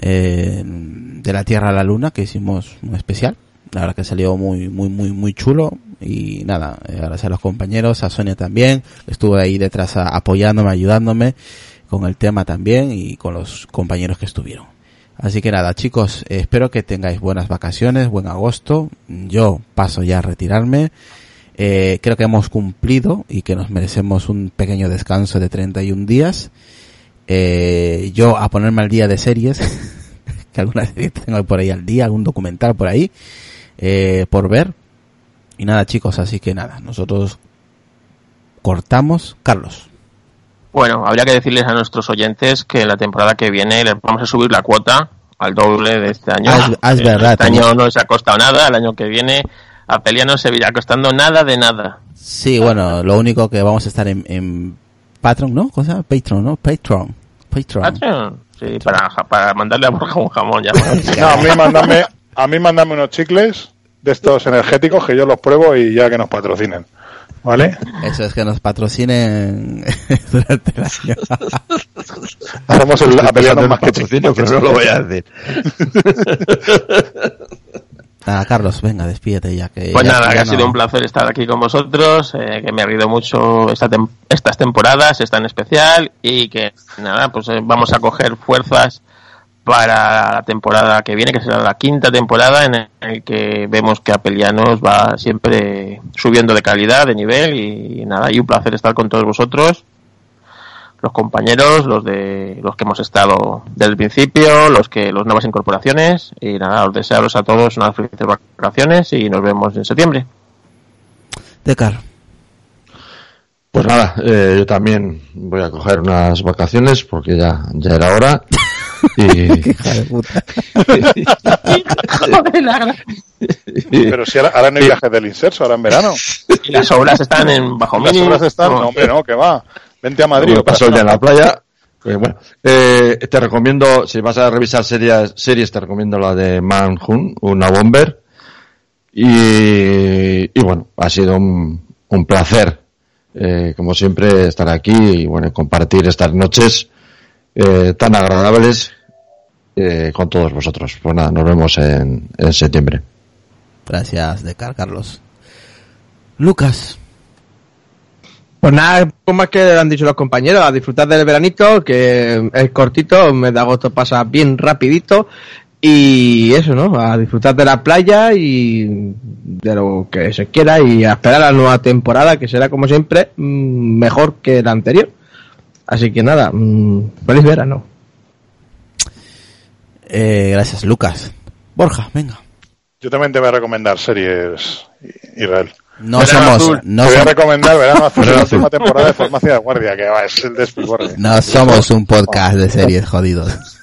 eh, de la Tierra a la Luna, que hicimos un especial. La verdad que salió muy, muy, muy, muy chulo. Y nada, eh, agradecer a los compañeros, a Sonia también, estuvo ahí detrás apoyándome, ayudándome con el tema también y con los compañeros que estuvieron. Así que nada, chicos, eh, espero que tengáis buenas vacaciones, buen agosto. Yo paso ya a retirarme. Eh, creo que hemos cumplido y que nos merecemos un pequeño descanso de 31 días. Eh, yo a ponerme al día de series, *laughs* que alguna serie tengo por ahí al día, algún documental por ahí, eh, por ver. Y nada, chicos, así que nada, nosotros cortamos. Carlos. Bueno, habría que decirles a nuestros oyentes que la temporada que viene les vamos a subir la cuota al doble de este año. Ah, es- ah, es Eh, verdad, Este año no se ha costado nada, el año que viene a Pelia no se irá costando nada de nada. Sí, bueno, lo único que vamos a estar en, en Patreon, ¿no? ¿Cómo se llama? Patreon, ¿no? Patreon. Patreon. Patreon, Sí, para, para mandarle a Borja un jamón ya. *laughs* No, a mí mandame, a mí mandame unos chicles de estos energéticos que yo los pruebo y ya que nos patrocinen. ¿Vale? Eso es que nos patrocinen *laughs* durante el año. *laughs* Hacemos el a pelearnos más que patrocinio, pero no lo voy a decir. *laughs* Nada, Carlos, venga, despídete ya. Que Pues ya- nada, que ha no- sido un placer estar aquí con vosotros, eh, que me ha rido mucho esta tem- estas temporadas, esta en especial, y que nada, pues eh, vamos a coger fuerzas para la temporada que viene, que será la quinta temporada en el que vemos que Apelianos va siempre subiendo de calidad, de nivel, y, nada, y un placer estar con todos vosotros, los compañeros, los de los que hemos estado desde el principio, los que los nuevas incorporaciones, y nada, os desearos a todos unas felices vacaciones y nos vemos en septiembre. Decar. Pues nada, eh, yo también voy a coger unas vacaciones porque ya, ya era hora. Y, Hija de puta. Joder, la gra- Pero si ahora, ahora no hay viajes del inserso, ahora en verano. y las obras están en bajo Las mínimo. obras están, no, hombre, no, que va. Vente a Madrid. Paso ya en la playa. Pues bueno, eh, te recomiendo, si vas a revisar series, series te recomiendo la de Manhunt, una bomber. Y, y bueno, ha sido un, un placer, eh, como siempre, estar aquí y bueno, compartir estas noches eh, tan agradables eh, con todos vosotros. Pues nada, nos vemos en, en septiembre. Gracias, Decar, Carlos. Lucas. Pues nada, poco más que han dicho los compañeros, a disfrutar del veranito, que es cortito, el mes de agosto pasa bien rapidito, y eso, ¿no? A disfrutar de la playa y de lo que se quiera y a esperar a la nueva temporada, que será como siempre mm, mejor que la anterior. Así que nada, mm, feliz verano. Eh, gracias, Lucas. Borja, venga. Yo también te voy a recomendar series, Israel. No Verano somos, azul. no, te voy a recomendar Verano Azul, la última temporada de Farmacia de Guardia, que va, es el despiborre. no somos un podcast de series jodidos.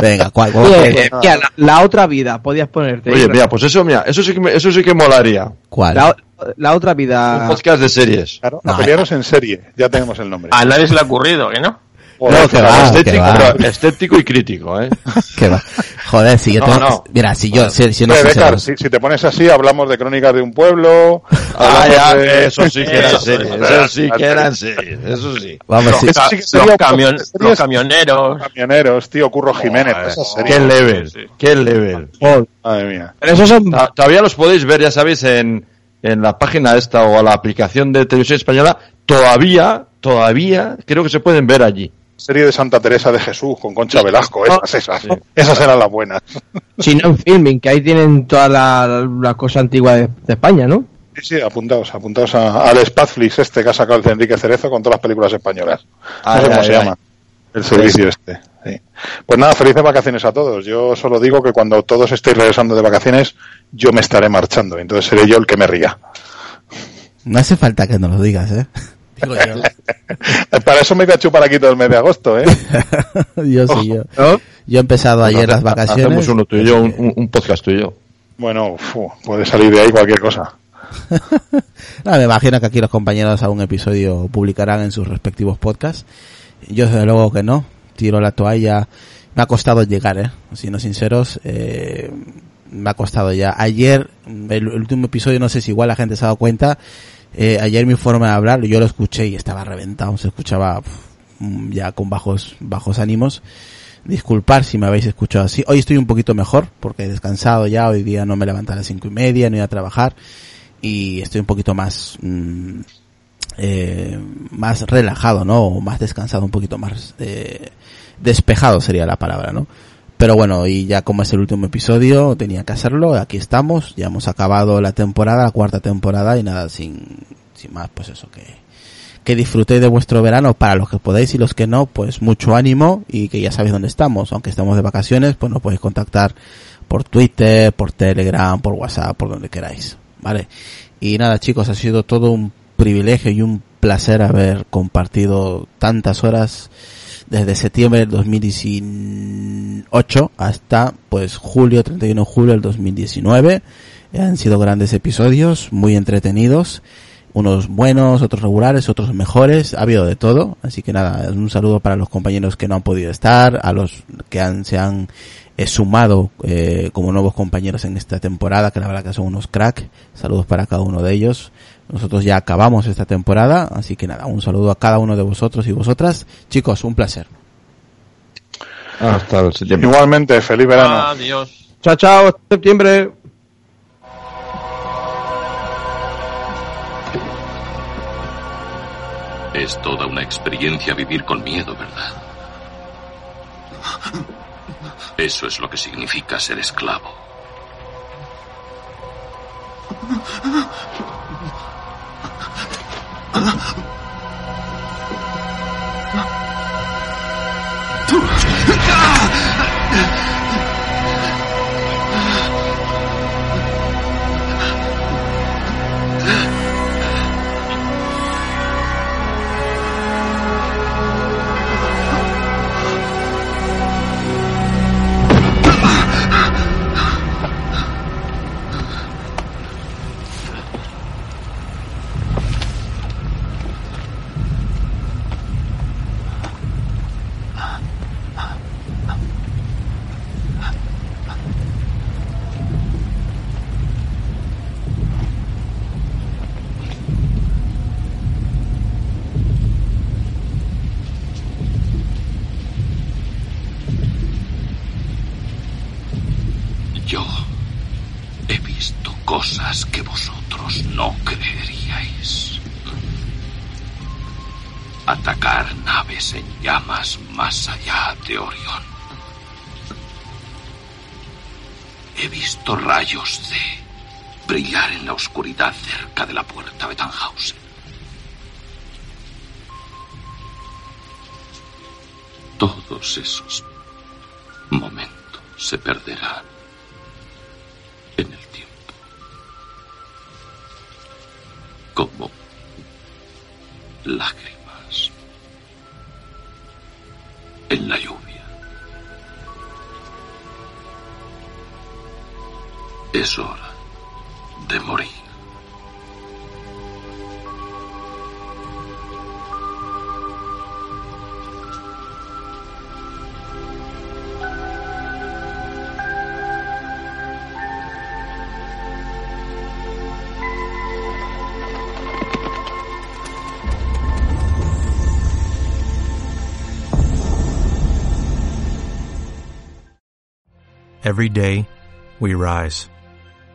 Venga, ¿cuál? cuál- Oye, eh, mira, la, la otra vida, podías ponerte. Oye, mira, pues eso, mira, eso sí que, me- eso sí que molaría. cuál? la, la otra Un vida. podcast de series. Claro, No, a pelearos en serie, ya tenemos el nombre. A nadie se le ha ocurrido, ¿que no? Joder, No, que va, estético, que va. pero estético y crítico, ¿eh? *laughs* Joder, si yo No, tengo- no. Mira, si yo, si, si no Becar, si, si te pones así, hablamos de Crónicas de un Pueblo. Ah, ya, de- eso sí que eran Eso, series, eso, eso sí eso. que eran series, eso sí. Vamos, sí. Eso ca- sí que sería los camion- camioneros. Camioneros, tío, Curro Jiménez. Qué level, Sí. qué level. Madre mía. Pero esos son. Ta- Todavía los podéis ver, ya sabéis, en, en la página esta o la aplicación de televisión española. Todavía, todavía, creo que se pueden ver allí. Serie de Santa Teresa de Jesús con Concha Velasco, esas, esas. Esas eran las buenas. *laughs* Si no en filming, que ahí tienen toda la, la cosa antigua de, de España, ¿no? Sí, sí, apuntaos, apuntaos a- al Spazflix este que ha sacado el de Enrique Cerezo con todas las películas españolas. No Ay, sé cómo ay, se ay. llama. El servicio este. sí. Pues nada, felices vacaciones a todos. Yo solo digo que cuando todos estéis regresando de vacaciones, yo me estaré marchando. Entonces seré yo el que me ría. No hace falta que nos lo digas, ¿eh? Digo yo. *laughs* Para eso me voy a chupar aquí todo el mes de agosto, ¿eh? *laughs* yo sí, yo. ¿No? Yo he empezado ayer las vacaciones. Hacemos uno tú y yo, un, un- podcast tú y yo. Bueno, fu, puede salir de ahí cualquier cosa. *laughs* No, me imagino que aquí los compañeros a un episodio publicarán en sus respectivos podcasts. Yo desde luego que no. Tiro la toalla. Me ha costado llegar, eh. Siendo sinceros, eh, me ha costado ya. Ayer, el, el último episodio, no sé si igual la gente se ha dado cuenta. Eh, ayer mi forma de hablar, yo lo escuché y estaba reventado. Se escuchaba mm, ya con bajos, bajos ánimos. Disculpar si me habéis escuchado así. Hoy estoy un poquito mejor porque he descansado ya. Hoy día no me levanté a las cinco y media, no iba a trabajar y estoy un poquito más mm, eh, más relajado, ¿no? O más descansado, un poquito más eh, despejado sería la palabra, ¿no? Pero bueno, y ya como es el último episodio, tenía que hacerlo, aquí estamos, ya hemos acabado la temporada, la cuarta temporada y nada, sin, sin más, pues eso, que, que disfrutéis de vuestro verano para los que podéis y los que no, pues mucho ánimo y que ya sabéis dónde estamos, aunque estamos de vacaciones, pues nos podéis contactar por Twitter, por Telegram, por WhatsApp, por donde queráis, ¿vale? Y nada chicos, ha sido todo un privilegio y un placer haber compartido tantas horas desde septiembre del 2018 hasta pues julio, 31 de julio del 2019. Han sido grandes episodios, muy entretenidos, unos buenos, otros regulares, otros mejores, ha habido de todo, así que nada, un saludo para los compañeros que no han podido estar, a los que han, se han eh, sumado eh, como nuevos compañeros en esta temporada, que la verdad que son unos crack, saludos para cada uno de ellos. Nosotros ya acabamos esta temporada, así que nada, un saludo a cada uno de vosotros y vosotras. Chicos, un placer. Hasta el septiembre. Igualmente, feliz verano. Adiós. Chao, chao, hasta septiembre. Es toda una experiencia vivir con miedo, ¿verdad? Eso es lo que significa ser esclavo. Yo rayos de brillar en la oscuridad cerca de la puerta de Tannhausen. Todos esos momentos se perderán en el tiempo. Como lágrimas en la lluvia. Es hora de morir. Every day, we rise,